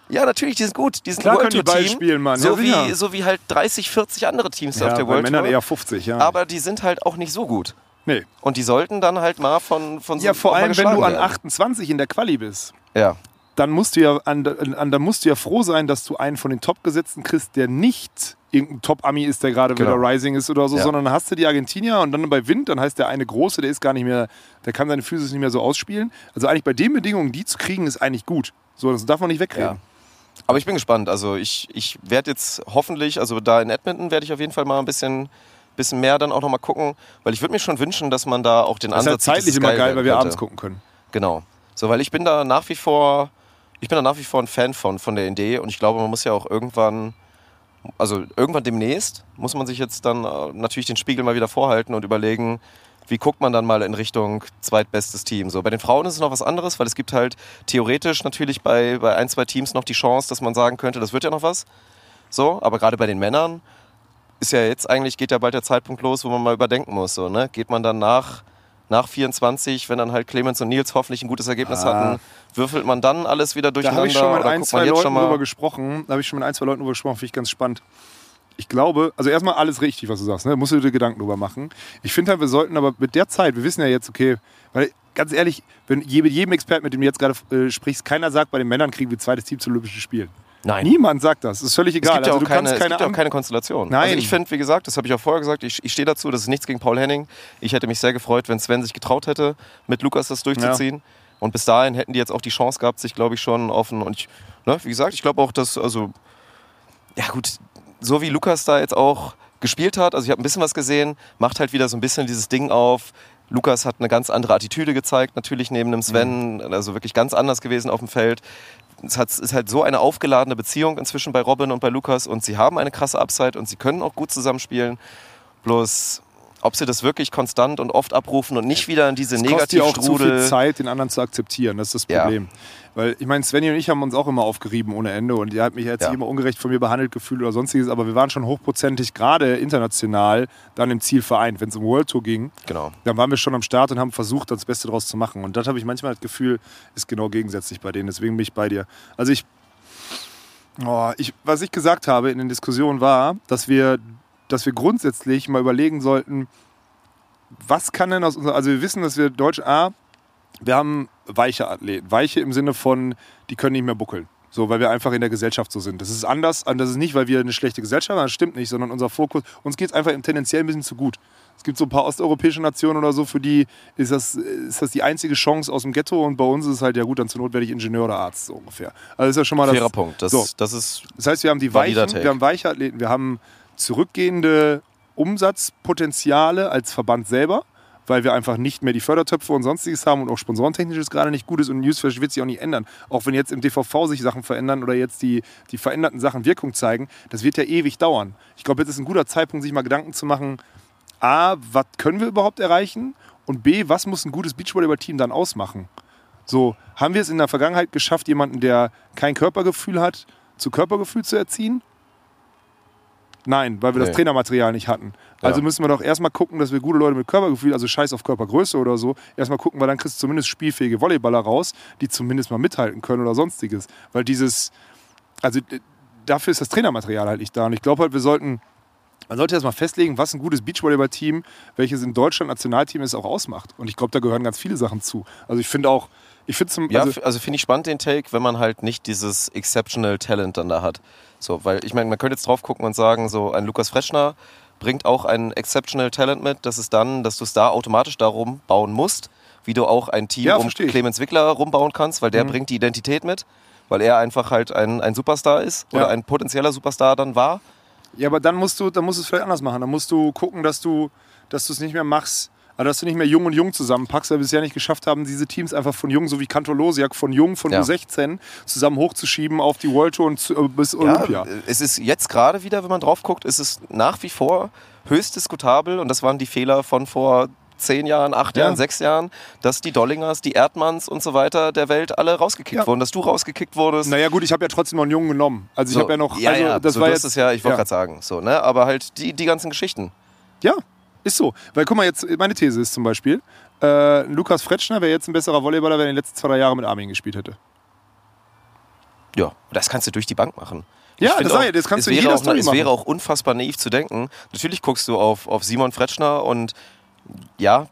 Ja, natürlich, die sind gut. Die sind Klar World können die Ball spielen, Mann. So, Ja, wie, so wie halt 30, 40 andere Teams ja, auf der World Männern Tour. eher 50, ja. Aber die sind halt auch nicht so gut. nee. Und die sollten dann halt mal von, von so Ja, vor auch mal allem, wenn du an werden. 28 in der Quali bist. Ja. dann musst du ja an, an, dann musst du ja froh sein, dass du einen von den Top-Gesetzten kriegst, der nicht irgendein Top-Ami ist, der gerade Genau. wieder Rising ist oder so, Ja. sondern dann hast du die Argentinier und dann bei Wind, dann heißt der eine große, der ist gar nicht mehr, der kann seine Physis nicht mehr so ausspielen. Also eigentlich bei den Bedingungen, die zu kriegen, ist eigentlich gut. So, das darf man nicht wegreden. Ja. Aber ich bin gespannt. Also ich, ich werde jetzt hoffentlich, also da in Edmonton werde ich auf jeden Fall mal ein bisschen, bisschen mehr dann auch nochmal gucken, weil ich würde mir schon wünschen, dass man da auch den Das ist ja Ansatz sieht, dass zeitlich immer geil, weil wir könnte. abends gucken können. Genau. So, weil ich bin da nach wie vor, ich bin da nach wie vor ein Fan von, von der Idee und ich glaube, man muss ja auch irgendwann, also irgendwann demnächst, muss man sich jetzt dann äh, natürlich den Spiegel mal wieder vorhalten und überlegen, wie guckt man dann mal in Richtung zweitbestes Team. So, bei den Frauen ist es noch was anderes, weil es gibt halt theoretisch natürlich bei, bei ein, zwei Teams noch die Chance, dass man sagen könnte, das wird ja noch was. So, aber gerade bei den Männern ist ja jetzt eigentlich, geht ja bald der Zeitpunkt los, wo man mal überdenken muss. So, ne? Geht man dann nach, nach 24, wenn dann halt Clemens und Nils hoffentlich ein gutes Ergebnis Ah. hatten, würfelt man dann alles wieder Da durcheinander? habe ich schon mit ein, zwei Leuten drüber gesprochen. Da habe ich schon mit ein, zwei Leuten drüber gesprochen, finde ich ganz spannend. Ich glaube, also erstmal alles richtig, was du sagst, ne? Musst du dir Gedanken drüber machen. Ich finde halt, wir sollten aber mit der Zeit, wir wissen ja jetzt, okay, weil ganz ehrlich, wenn mit jedem Experten, mit dem du jetzt gerade äh, sprichst, keiner sagt, bei den Männern kriegen wir zweites Team zu Olympischen Spielen. Nein. Niemand sagt das. Ist völlig Es egal. gibt ja also auch du keine, kannst es keine, gibt ja auch keine Konstellation. Nein. Also ich finde, wie gesagt, das habe ich auch vorher gesagt, ich, ich stehe dazu, das ist nichts gegen Paul Henning. Ich hätte mich sehr gefreut, wenn Sven sich getraut hätte, mit Lukas das durchzuziehen. Und bis dahin hätten die jetzt auch die Chance gehabt, sich, glaube ich, schon offen. Und ich, ne, wie gesagt, ich glaube auch, dass, also, ja gut, so wie Lukas da jetzt auch gespielt hat, also ich habe ein bisschen was gesehen, macht halt wieder so ein bisschen dieses Ding auf. Lukas hat eine ganz andere Attitüde gezeigt, natürlich neben dem Sven, also wirklich ganz anders gewesen auf dem Feld. Es hat- ist halt so eine aufgeladene Beziehung inzwischen bei Robin und bei Lukas und sie haben eine krasse Upside und sie können auch gut zusammenspielen. Bloß, ob sie das wirklich konstant und oft abrufen und nicht wieder in diese Es kostet auch zu viel Negativstrudel. Zeit, den anderen zu akzeptieren. Das ist das Ja. Problem. Weil ich meine, Svenny und ich haben uns auch immer aufgerieben ohne Ende und ihr habt mich jetzt Ja. immer ungerecht von mir behandelt gefühlt oder sonstiges, aber wir waren schon hochprozentig, gerade international, dann im Ziel vereint. Wenn es um World Tour ging, Genau. dann waren wir schon am Start und haben versucht, das Beste daraus zu machen. Und das habe ich manchmal das Gefühl, ist genau gegensätzlich bei denen. Deswegen bin ich bei dir. Also ich, oh, ich was ich gesagt habe in den Diskussionen war, dass wir, dass wir grundsätzlich mal überlegen sollten, was kann denn aus unserer, also wir wissen, dass wir Deutsch A, wir haben weiche Athleten. Weiche im Sinne von, die können nicht mehr buckeln. So, weil wir einfach in der Gesellschaft so sind. Das ist anders. Das ist nicht, weil wir eine schlechte Gesellschaft haben, das stimmt nicht, sondern unser Fokus, uns geht es einfach tendenziell ein bisschen zu gut. Es gibt so ein paar osteuropäische Nationen oder so, für die ist das, ist das die einzige Chance aus dem Ghetto und bei uns ist es halt, ja gut, dann zur Not werde ich Ingenieur oder Arzt, so ungefähr. Also das ist ja schon mal das. Fairer Punkt. Das, so. das ist Das heißt, wir haben die weichen, wir haben weiche Athleten, wir haben zurückgehende Umsatzpotenziale als Verband selber, weil wir einfach nicht mehr die Fördertöpfe und sonstiges haben und auch sponsorentechnisches gerade nicht gut ist und Newsflash wird sich auch nicht ändern. Auch wenn jetzt im DVV sich Sachen verändern oder jetzt die, die veränderten Sachen Wirkung zeigen, das wird ja ewig dauern. Ich glaube, jetzt ist ein guter Zeitpunkt, sich mal Gedanken zu machen, A, was können wir überhaupt erreichen? Und B, was muss ein gutes Beachvolleyball-Team dann ausmachen? So, haben wir es in der Vergangenheit geschafft, jemanden, der kein Körpergefühl hat, zu Körpergefühl zu erziehen? Nein, weil wir Nee. das Trainermaterial nicht hatten. Also Ja. müssen wir doch erstmal gucken, dass wir gute Leute mit Körpergefühl, also scheiß auf Körpergröße oder so, erstmal gucken, weil dann kriegst du zumindest spielfähige Volleyballer raus, die zumindest mal mithalten können oder sonstiges. Weil dieses, also dafür ist das Trainermaterial halt nicht da. Und ich glaube halt, wir sollten, man sollte erstmal festlegen, was ein gutes Beachvolleyball-Team, welches in Deutschland Nationalteam ist, auch ausmacht. Und ich glaube, da gehören ganz viele Sachen zu. Also ich finde auch, ich finde zum, Ja, also, f- also finde ich spannend den Take, wenn man halt nicht dieses exceptional Talent dann da hat. So, weil ich meine, man könnte jetzt drauf gucken und sagen, so ein Lukas Freschner bringt auch ein exceptional Talent mit. Das ist dann, dass du es da automatisch darum bauen musst, wie du auch ein Team Ja, um. Clemens Wickler rumbauen kannst, weil der Mhm. bringt die Identität mit, weil er einfach halt ein, ein Superstar ist Ja. oder ein potenzieller Superstar dann war. Ja, aber dann musst du, dann musst du es vielleicht anders machen. Dann musst du gucken, dass du, dass du es nicht mehr machst, also dass du nicht mehr Jung und Jung zusammenpackst, weil wir bisher nicht geschafft haben, diese Teams einfach von Jung, so wie Kantor Losiak, von Jung, von Ja. U16 zusammen hochzuschieben auf die World Tour und zu, äh, bis Olympia. Ja, es ist jetzt gerade wieder, wenn man drauf guckt, ist es nach wie vor höchst diskutabel und das waren die Fehler von vor zehn Jahren, acht Ja. Jahren, sechs Jahren, dass die Dollingers, die Erdmanns und so weiter der Welt alle rausgekickt Ja. wurden, dass du rausgekickt wurdest. Naja gut, ich habe ja trotzdem noch einen Jungen genommen. Also ich So, habe ja noch, ja, also ja, das so, war du jetzt, es ja, ich wollte ja. gerade sagen, so, ne? aber halt die, die ganzen Geschichten. Ja, ist so. Weil guck mal jetzt, meine These ist zum Beispiel, äh, Lukas Fretschner wäre jetzt ein besserer Volleyballer, wenn er in den letzten zwei, drei Jahren mit Armin gespielt hätte. Ja, das kannst du durch die Bank machen. Ja, das sag ich, das kannst du jeder auch, Story Es machen. wäre auch unfassbar naiv zu denken. Natürlich guckst du auf, auf Simon Fretschner und ja,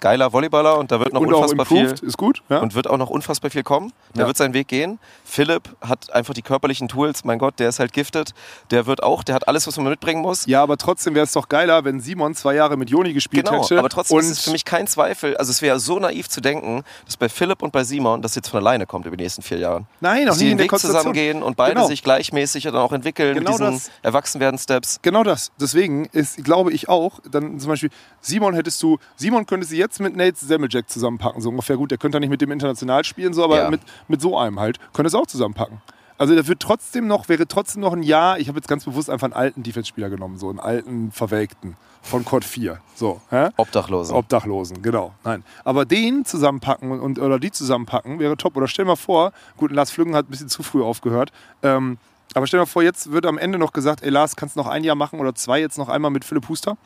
geiler Volleyballer und da wird noch Und unfassbar viel. ist gut. Ja? und wird auch noch unfassbar viel kommen. Der Ja. wird seinen Weg gehen. Philipp hat einfach die körperlichen Tools. Mein Gott, der ist halt gifted. Der wird auch, der hat alles, was man mitbringen muss. ja, aber trotzdem wäre es doch geiler, wenn Simon zwei Jahre mit Joni gespielt Genau, hätte. aber trotzdem und ist es für mich kein Zweifel. Also es wäre so naiv zu denken, dass bei Philipp und bei Simon das jetzt von alleine kommt über die nächsten vier Jahren. Nein, die nicht in den der Weg zusammengehen und beide Genau. sich gleichmäßig dann auch entwickeln Genau mit diesen das. Erwachsenwerden-Steps. Genau das. Deswegen ist, glaube ich auch, dann zum Beispiel, Simon hättest du, Simon könntest du jetzt mit Nate Semmeljack zusammenpacken, so ungefähr. Gut, der könnte ja nicht mit dem international spielen, so, aber Ja. mit, mit so einem halt, könntest du auch zusammenpacken. Also der wird trotzdem noch, wäre trotzdem noch ein Jahr, ich habe jetzt ganz bewusst einfach einen alten Defense-Spieler genommen, so einen alten, verwelkten von Court 4. So, hä? Obdachlosen. Obdachlosen, genau. Nein. Aber den zusammenpacken und, und oder die zusammenpacken wäre top. Oder stell mal vor, gut, Lars Flüggen hat ein bisschen zu früh aufgehört. Ähm, aber stell mal vor, jetzt wird am Ende noch gesagt, ey Lars, kannst noch ein Jahr machen oder zwei jetzt noch einmal mit Philipp Huster?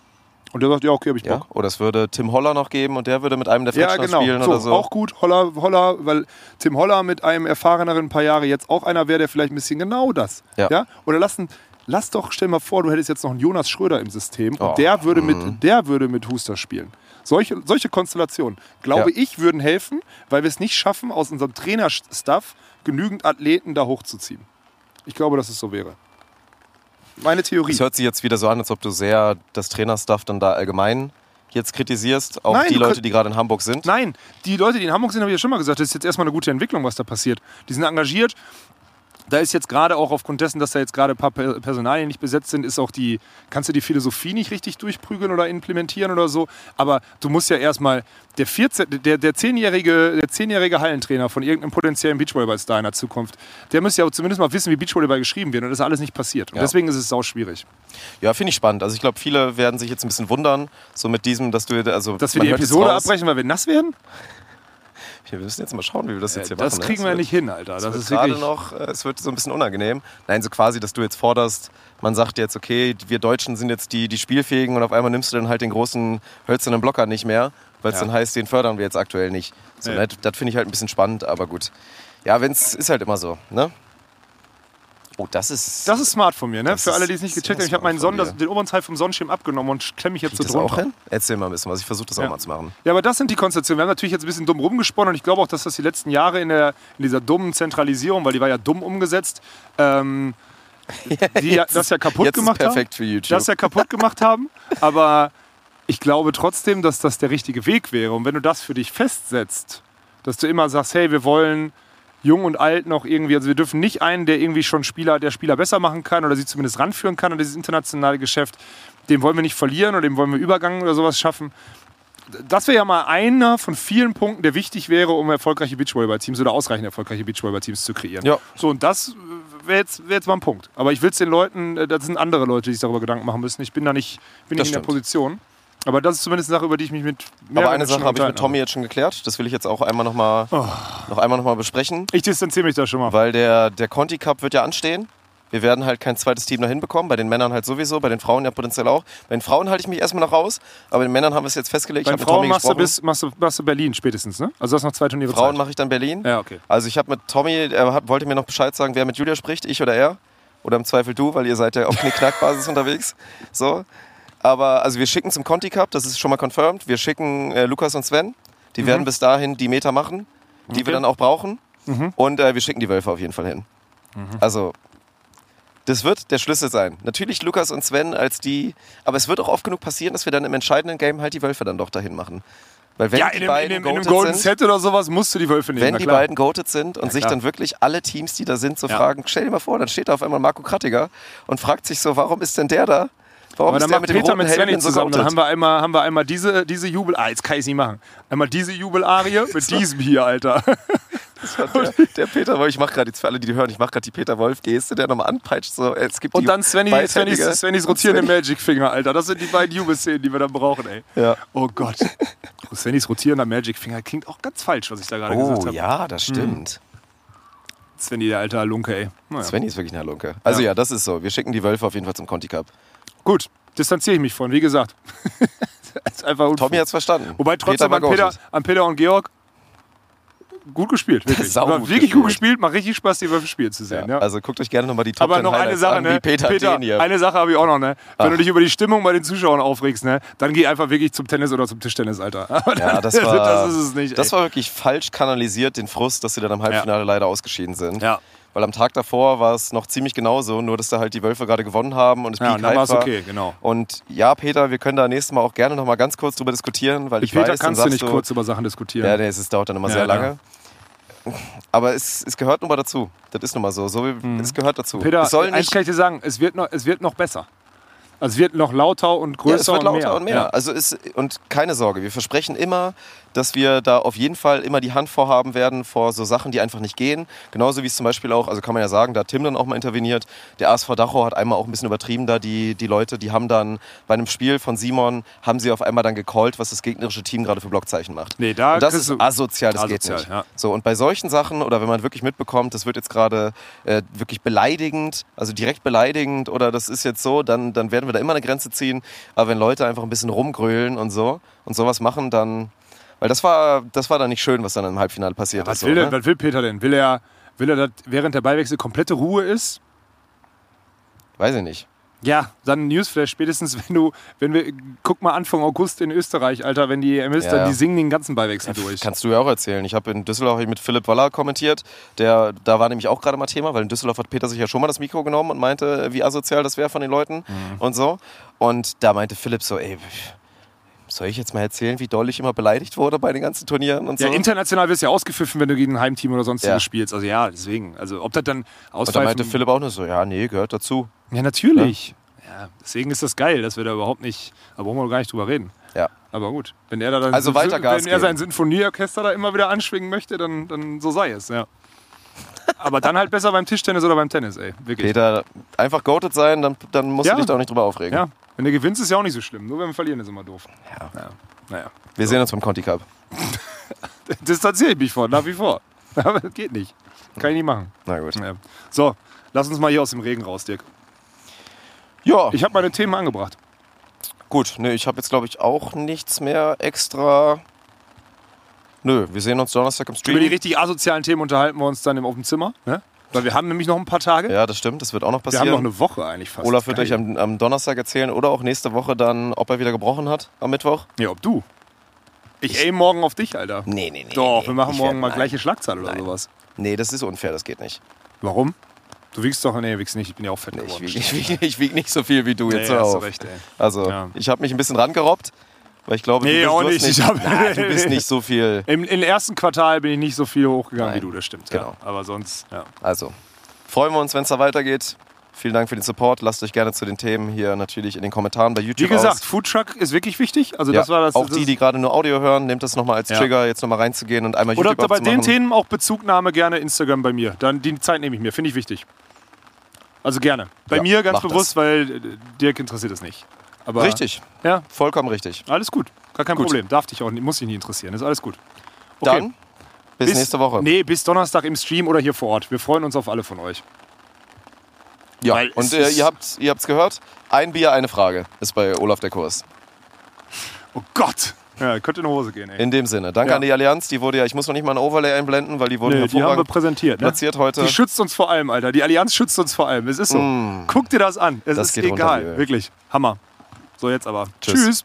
Und der sagt, ja, okay, hab ich ja? Bock. Oder es würde Tim Holler noch geben und der würde mit einem der Ja, Fletcher genau. spielen So, oder so. Auch gut, Holler, Holler, weil Tim Holler mit einem erfahreneren paar Jahre jetzt auch einer wäre, der vielleicht ein bisschen genau das. Ja. Oder lassen, lass doch, stell mal vor, du hättest jetzt noch einen Jonas Schröder im System Oh, und der würde, mhm. mit, der würde mit Huster spielen. Solche, solche Konstellationen, glaube Ja. ich, würden helfen, weil wir es nicht schaffen, aus unserem Trainerstaff genügend Athleten da hochzuziehen. Ich glaube, dass es so wäre. Meine Theorie. Es hört sich jetzt wieder so an, als ob du sehr das Trainerstuff dann da allgemein jetzt kritisierst. Auch Nein, die Leute, die gerade in Hamburg sind. Nein, die Leute, die in Hamburg sind, habe ich ja schon mal gesagt, das ist jetzt erstmal eine gute Entwicklung, was da passiert. Die sind engagiert. Da ist jetzt gerade auch aufgrund dessen, dass da jetzt gerade ein paar Per- Personalien nicht besetzt sind, ist auch die, kannst du die Philosophie nicht richtig durchprügeln oder implementieren oder so. Aber du musst ja erstmal, der 14, der, der zehnjährige, der zehnjährige Hallentrainer von irgendeinem potenziellen Beachvolleyball-Star in der Zukunft, der müsste ja zumindest mal wissen, wie Beachvolleyball geschrieben wird. Und das ist alles nicht passiert. Und Ja. deswegen ist es sau schwierig. Ja, finde ich spannend. Also ich glaube, viele werden sich jetzt ein bisschen wundern, so mit diesem, dass du, also Dass wir die Episode abbrechen, weil wir nass werden? Wir müssen jetzt mal schauen, wie wir das jetzt hier das machen. ne? kriegen Es wir nicht hin, Alter. Es Das wird ist gerade noch, äh, es wird so ein bisschen unangenehm. Nein, so quasi, dass du jetzt forderst, man sagt jetzt, okay, wir Deutschen sind jetzt die, die Spielfähigen und auf einmal nimmst du dann halt den großen hölzernen Blocker nicht mehr, weil es Ja. dann heißt, den fördern wir jetzt aktuell nicht. So, Nee. ne, das finde ich halt ein bisschen spannend, aber gut. Ja, wenn's ist halt immer so, ne? Oh, das ist. Das ist smart von mir, ne? Für alle, die es nicht gecheckt haben. Ich habe meinen Sonnen, das, den oberen Teil vom Sonnenschirm abgenommen und klemme mich jetzt so das auch drunter. hin? Erzähl mal ein bisschen was. Ich versuche das Ja. auch mal zu machen. Ja, aber das sind die Konstellationen. Wir haben natürlich jetzt ein bisschen dumm rumgesponnen und ich glaube auch, dass das die letzten Jahre in, der, in dieser dummen Zentralisierung, weil die war ja dumm umgesetzt, ähm, die ja, das ja kaputt gemacht ist perfekt für haben. YouTube. Das ja kaputt gemacht haben. Aber ich glaube trotzdem, dass das der richtige Weg wäre. Und wenn du das für dich festsetzt, dass du immer sagst, hey, wir wollen jung und alt noch irgendwie, also wir dürfen nicht einen, der irgendwie schon Spieler, der Spieler besser machen kann oder sie zumindest ranführen kann an dieses internationale Geschäft, den wollen wir nicht verlieren oder dem wollen wir Übergang oder sowas schaffen. Das wäre ja mal einer von vielen Punkten, der wichtig wäre, um erfolgreiche Beachvolleyball-Teams oder ausreichend erfolgreiche Beachvolleyball-Teams zu kreieren. Ja. So, und das wäre jetzt, wär jetzt mal ein Punkt. Aber ich will es den Leuten, äh, das sind andere Leute, die sich darüber Gedanken machen müssen. Ich bin da nicht, bin Das nicht in der. Position. Aber das ist zumindest eine Sache, über die ich mich mit Aber eine Sache habe ich mit Tommy jetzt schon geklärt. Das will ich jetzt auch einmal noch mal, Oh. noch einmal noch mal besprechen. Ich distanziere mich da schon mal. Weil der, der Conti Cup wird ja anstehen. Wir werden halt kein zweites Team dahin bekommen. Bei den Männern halt sowieso, bei den Frauen ja potenziell auch. Bei den Frauen halte ich mich erstmal noch raus. Aber bei den Männern haben wir es jetzt festgelegt. Bei den Frauen machst du, bis, machst, du, machst du Berlin spätestens, ne? Also du hast noch zwei Turniere Frauen mache ich dann Berlin. Ja, okay. Also ich habe mit Tommy, er hat, wollte mir noch Bescheid sagen, wer mit Julia spricht, ich oder er. Oder im Zweifel du, weil ihr seid ja auf Knick-Knack-Basis unterwegs. So. Aber also wir schicken zum Conti Cup, das ist schon mal confirmed. Wir schicken äh, Lukas und Sven. Die werden bis dahin die Meter machen, die Mhm. Okay. wir dann auch brauchen. Mhm. Und äh, wir schicken die Wölfe auf jeden Fall hin. Also, das wird der Schlüssel sein. Natürlich Lukas und Sven als die, aber es wird auch oft genug passieren, dass wir dann im entscheidenden Game halt die Wölfe dann doch dahin machen. Weil wenn ja, die in beiden einem, in einem Golden sind, Set oder sowas musst du die Wölfe nehmen. wenn die beiden goated sind und sich klar. dann wirklich alle Teams, die da sind, so Ja. fragen, stell dir mal vor, dann steht da auf einmal Marco Krattiger und fragt sich so, warum ist denn der da? Warum Aber dann macht mit Peter mit Svenny zusammen. Dann haben wir einmal, haben wir einmal diese, diese Jubel... Ah, jetzt kann ich es nicht machen. Einmal diese Jubelarie mit diesem hier, Alter. Der, der Peter Wolf, ich mache gerade jetzt für alle, die hören, ich mache gerade die Peter Wolf-Geste, der nochmal anpeitscht. So, es gibt Und dann Svenny, Svennys, Svennys rotierende Svenny- Magic Finger, Alter. Das sind die beiden Jubelszenen, die wir dann brauchen, ey. Ja. Oh Gott. Oh, Svennys rotierender Magic Finger klingt auch ganz falsch, was ich da gerade gesagt Oh habe. ja, das stimmt. Svenny, der alte Halunke, ey. Naja. Svenny ist wirklich eine Halunke. Also Ja. ja. das ist so. Wir schicken die Wölfe auf jeden Fall zum Conti Cup. Gut, distanziere ich mich von, wie gesagt. das ist einfach. Tommy hat's verstanden. Wobei trotzdem war an, Peter, an Peter und Georg gut gespielt, wirklich. Sau gut wirklich gut gespielt. gespielt, macht richtig Spaß, die Wölfe spielen zu Ja. sehen. Ja. Also guckt euch gerne nochmal die Top Aber 10 noch eine Sache, an, ne? Peter, den hier. eine Sache habe ich auch noch, ne? Wenn Ach. du dich über die Stimmung bei den Zuschauern aufregst, ne? Dann geh einfach wirklich zum Tennis oder zum Tischtennis, Alter. Aber Ja, das war, das ist es nicht. Das ey. war wirklich falsch kanalisiert, den Frust, dass sie dann am Halbfinale leider ausgeschieden sind. ja. Weil am Tag davor war es noch ziemlich genauso, nur dass da halt die Wölfe gerade gewonnen haben und es ja, war okay, genau. Und ja, Peter, wir können da nächstes Mal auch gerne noch mal ganz kurz drüber diskutieren, weil Mit ich Peter weiß, dann kannst du nicht kurz über Sachen diskutieren. Ja, nee, es dauert dann immer Ja, sehr ja. lange. Aber es, es gehört nun mal dazu. Das ist nun mal so. so wie, Es gehört dazu. Mhm. Peter, es soll eins kann ich dir sagen, es wird noch, es wird noch besser. Also es wird noch lauter und größer Ja, es wird lauter und mehr. und mehr. Ja. Also ist, und keine Sorge, wir versprechen immer, dass wir da auf jeden Fall immer die Hand vorhaben werden vor so Sachen, die einfach nicht gehen. Genauso wie es zum Beispiel auch, also kann man ja sagen, da hat Tim dann auch mal interveniert. Der ASV Dachau hat einmal auch ein bisschen übertrieben da, die, die Leute, die haben dann bei einem Spiel von Simon, haben sie auf einmal dann gecallt, was das gegnerische Team gerade für Blockzeichen macht. Nee, da Und das ist asozial, das geht Asozial, nicht. ja. So, und bei solchen Sachen oder wenn man wirklich mitbekommt, das wird jetzt gerade äh, wirklich beleidigend, also direkt beleidigend oder das ist jetzt so, dann, dann werden wir da immer eine Grenze ziehen. Aber wenn Leute einfach ein bisschen rumgrölen und so und sowas machen, dann. Weil das war, das war dann nicht schön, was dann im Halbfinale passiert Was ist. will, so, er- ne? was will Peter denn? Will er, will er, dass während der Ballwechsel komplette Ruhe ist? Weiß ich nicht. Ja, dann Newsflash spätestens, wenn du, wenn wir, guck mal Anfang August in Österreich, Alter, wenn die ist, Ja, dann ja. die singen den ganzen Ballwechsel durch. Kannst du ja auch erzählen. Ich habe in Düsseldorf mit Philipp Waller kommentiert. Der, da war nämlich auch gerade mal Thema, weil in Düsseldorf hat Peter sich ja schon mal das Mikro genommen und meinte, wie asozial das wäre von den Leuten Mhm. und so. Und da meinte Philipp so, ey, Soll ich jetzt mal erzählen, wie doll ich immer beleidigt wurde bei den ganzen Turnieren und Ja, so? international wirst du ja ausgepfiffen, wenn du gegen ein Heimteam oder sonstiges Ja. spielst. Also ja, deswegen. Also ob das dann und da meinte Philipp auch nur so, ja, nee, gehört dazu. Ja, natürlich. Ja, deswegen ist das geil, dass wir da überhaupt nicht... Da brauchen wir gar nicht drüber reden. Ja. Aber gut, wenn er da dann Also weiter Gas wenn er sein Sinfonieorchester da immer wieder anschwingen möchte, dann, dann so sei es, ja. Aber dann halt besser beim Tischtennis oder beim Tennis, ey. Wirklich. Peter, einfach goated sein, dann, dann musst Ja. du dich da auch nicht drüber aufregen. Ja. Wenn du gewinnst, ist ja auch nicht so schlimm. Nur wenn wir verlieren, ist immer doof. Ja. Ja. Naja. Wir sehen uns beim Conti Cup. Distanziere ich mich von, nach wie vor. Aber das geht nicht. Kann ich nicht machen. Na gut. Ja. So, lass uns mal hier aus dem Regen raus, Dirk. Ja, Ich habe meine Themen angebracht. gut. Nee, ich habe jetzt, glaube ich, auch nichts mehr extra. Nö, wir sehen uns Donnerstag im Über die Stream. richtig asozialen Themen unterhalten wir uns dann im, dem Zimmer. Ne? Weil wir haben nämlich noch ein paar Tage. Ja, das stimmt, das wird auch noch wir haben noch passieren. eine Woche eigentlich fast. Olaf wird Geil. euch am, am Donnerstag erzählen oder auch nächste Woche dann, ob er wieder gebrochen hat am Mittwoch. Ja, ob du. Ich aim morgen auf dich, Alter. Nee, nee, nee. Doch, nee, wir machen ich morgen mal nein. gleiche Schlagzahl oder Nein. sowas. Nee, das ist unfair, das geht nicht. Warum? Du wiegst doch, nee, wiegst nicht, ich bin ja auch fett Nee, ich geworden. wiege ich wieg, ich wieg nicht so viel wie du Nee, jetzt. hör du auf. recht, ey. Also, Ja. ich habe mich ein bisschen rangerobbt, weil ich glaube, Nee, du, bist, auch du, nicht. nicht, Ich hab- du bist nicht so viel. Im, Im ersten Quartal bin ich nicht so viel hochgegangen Nein. wie du, das stimmt. Genau. Ja. Aber sonst, ja. Also, freuen wir uns, wenn es da weitergeht. Vielen Dank für den Support. Lasst euch gerne zu den Themen hier natürlich in den Kommentaren bei YouTube Wie gesagt, aus. Foodtruck ist wirklich wichtig. Also Ja, das war das. auch das die, die gerade nur Audio hören, nehmt das nochmal als Ja. Trigger, jetzt nochmal reinzugehen und einmal Oder YouTube bei den. Themen auch Bezugnahme gerne Instagram bei mir. Dann die Zeit nehme ich mir, finde ich wichtig. Also gerne. Bei Ja, mir ganz bewusst, weil äh, Dirk interessiert es nicht. Aber Richtig, Ja, vollkommen richtig. alles gut. Gar kein Gut. Problem. Darf dich auch, nicht- muss dich nicht interessieren. Ist alles gut. Okay. Dann bis, nächste Woche. Nee, bis Donnerstag im Stream oder hier vor Ort. Wir freuen uns auf alle von euch. ja. weil Und äh, ihr habt ihr habt's gehört, ein Bier, eine Frage ist bei Olaf der Kurs. Oh Gott. Ja, könnte in die Hose gehen, ey. In dem Sinne, danke Ja. an die Allianz. Die wurde ja, ich muss noch nicht mal ein Overlay einblenden, weil die wurden Nee, die haben wir präsentiert. Ne? platziert heute. Die schützt uns vor allem, Alter. Die Allianz schützt uns vor allem. Es ist so. Mm. Guck dir das an. Es Das ist geht runter, egal. Liebe. Wirklich. Hammer. So, jetzt aber. Tschüss. Tschüss.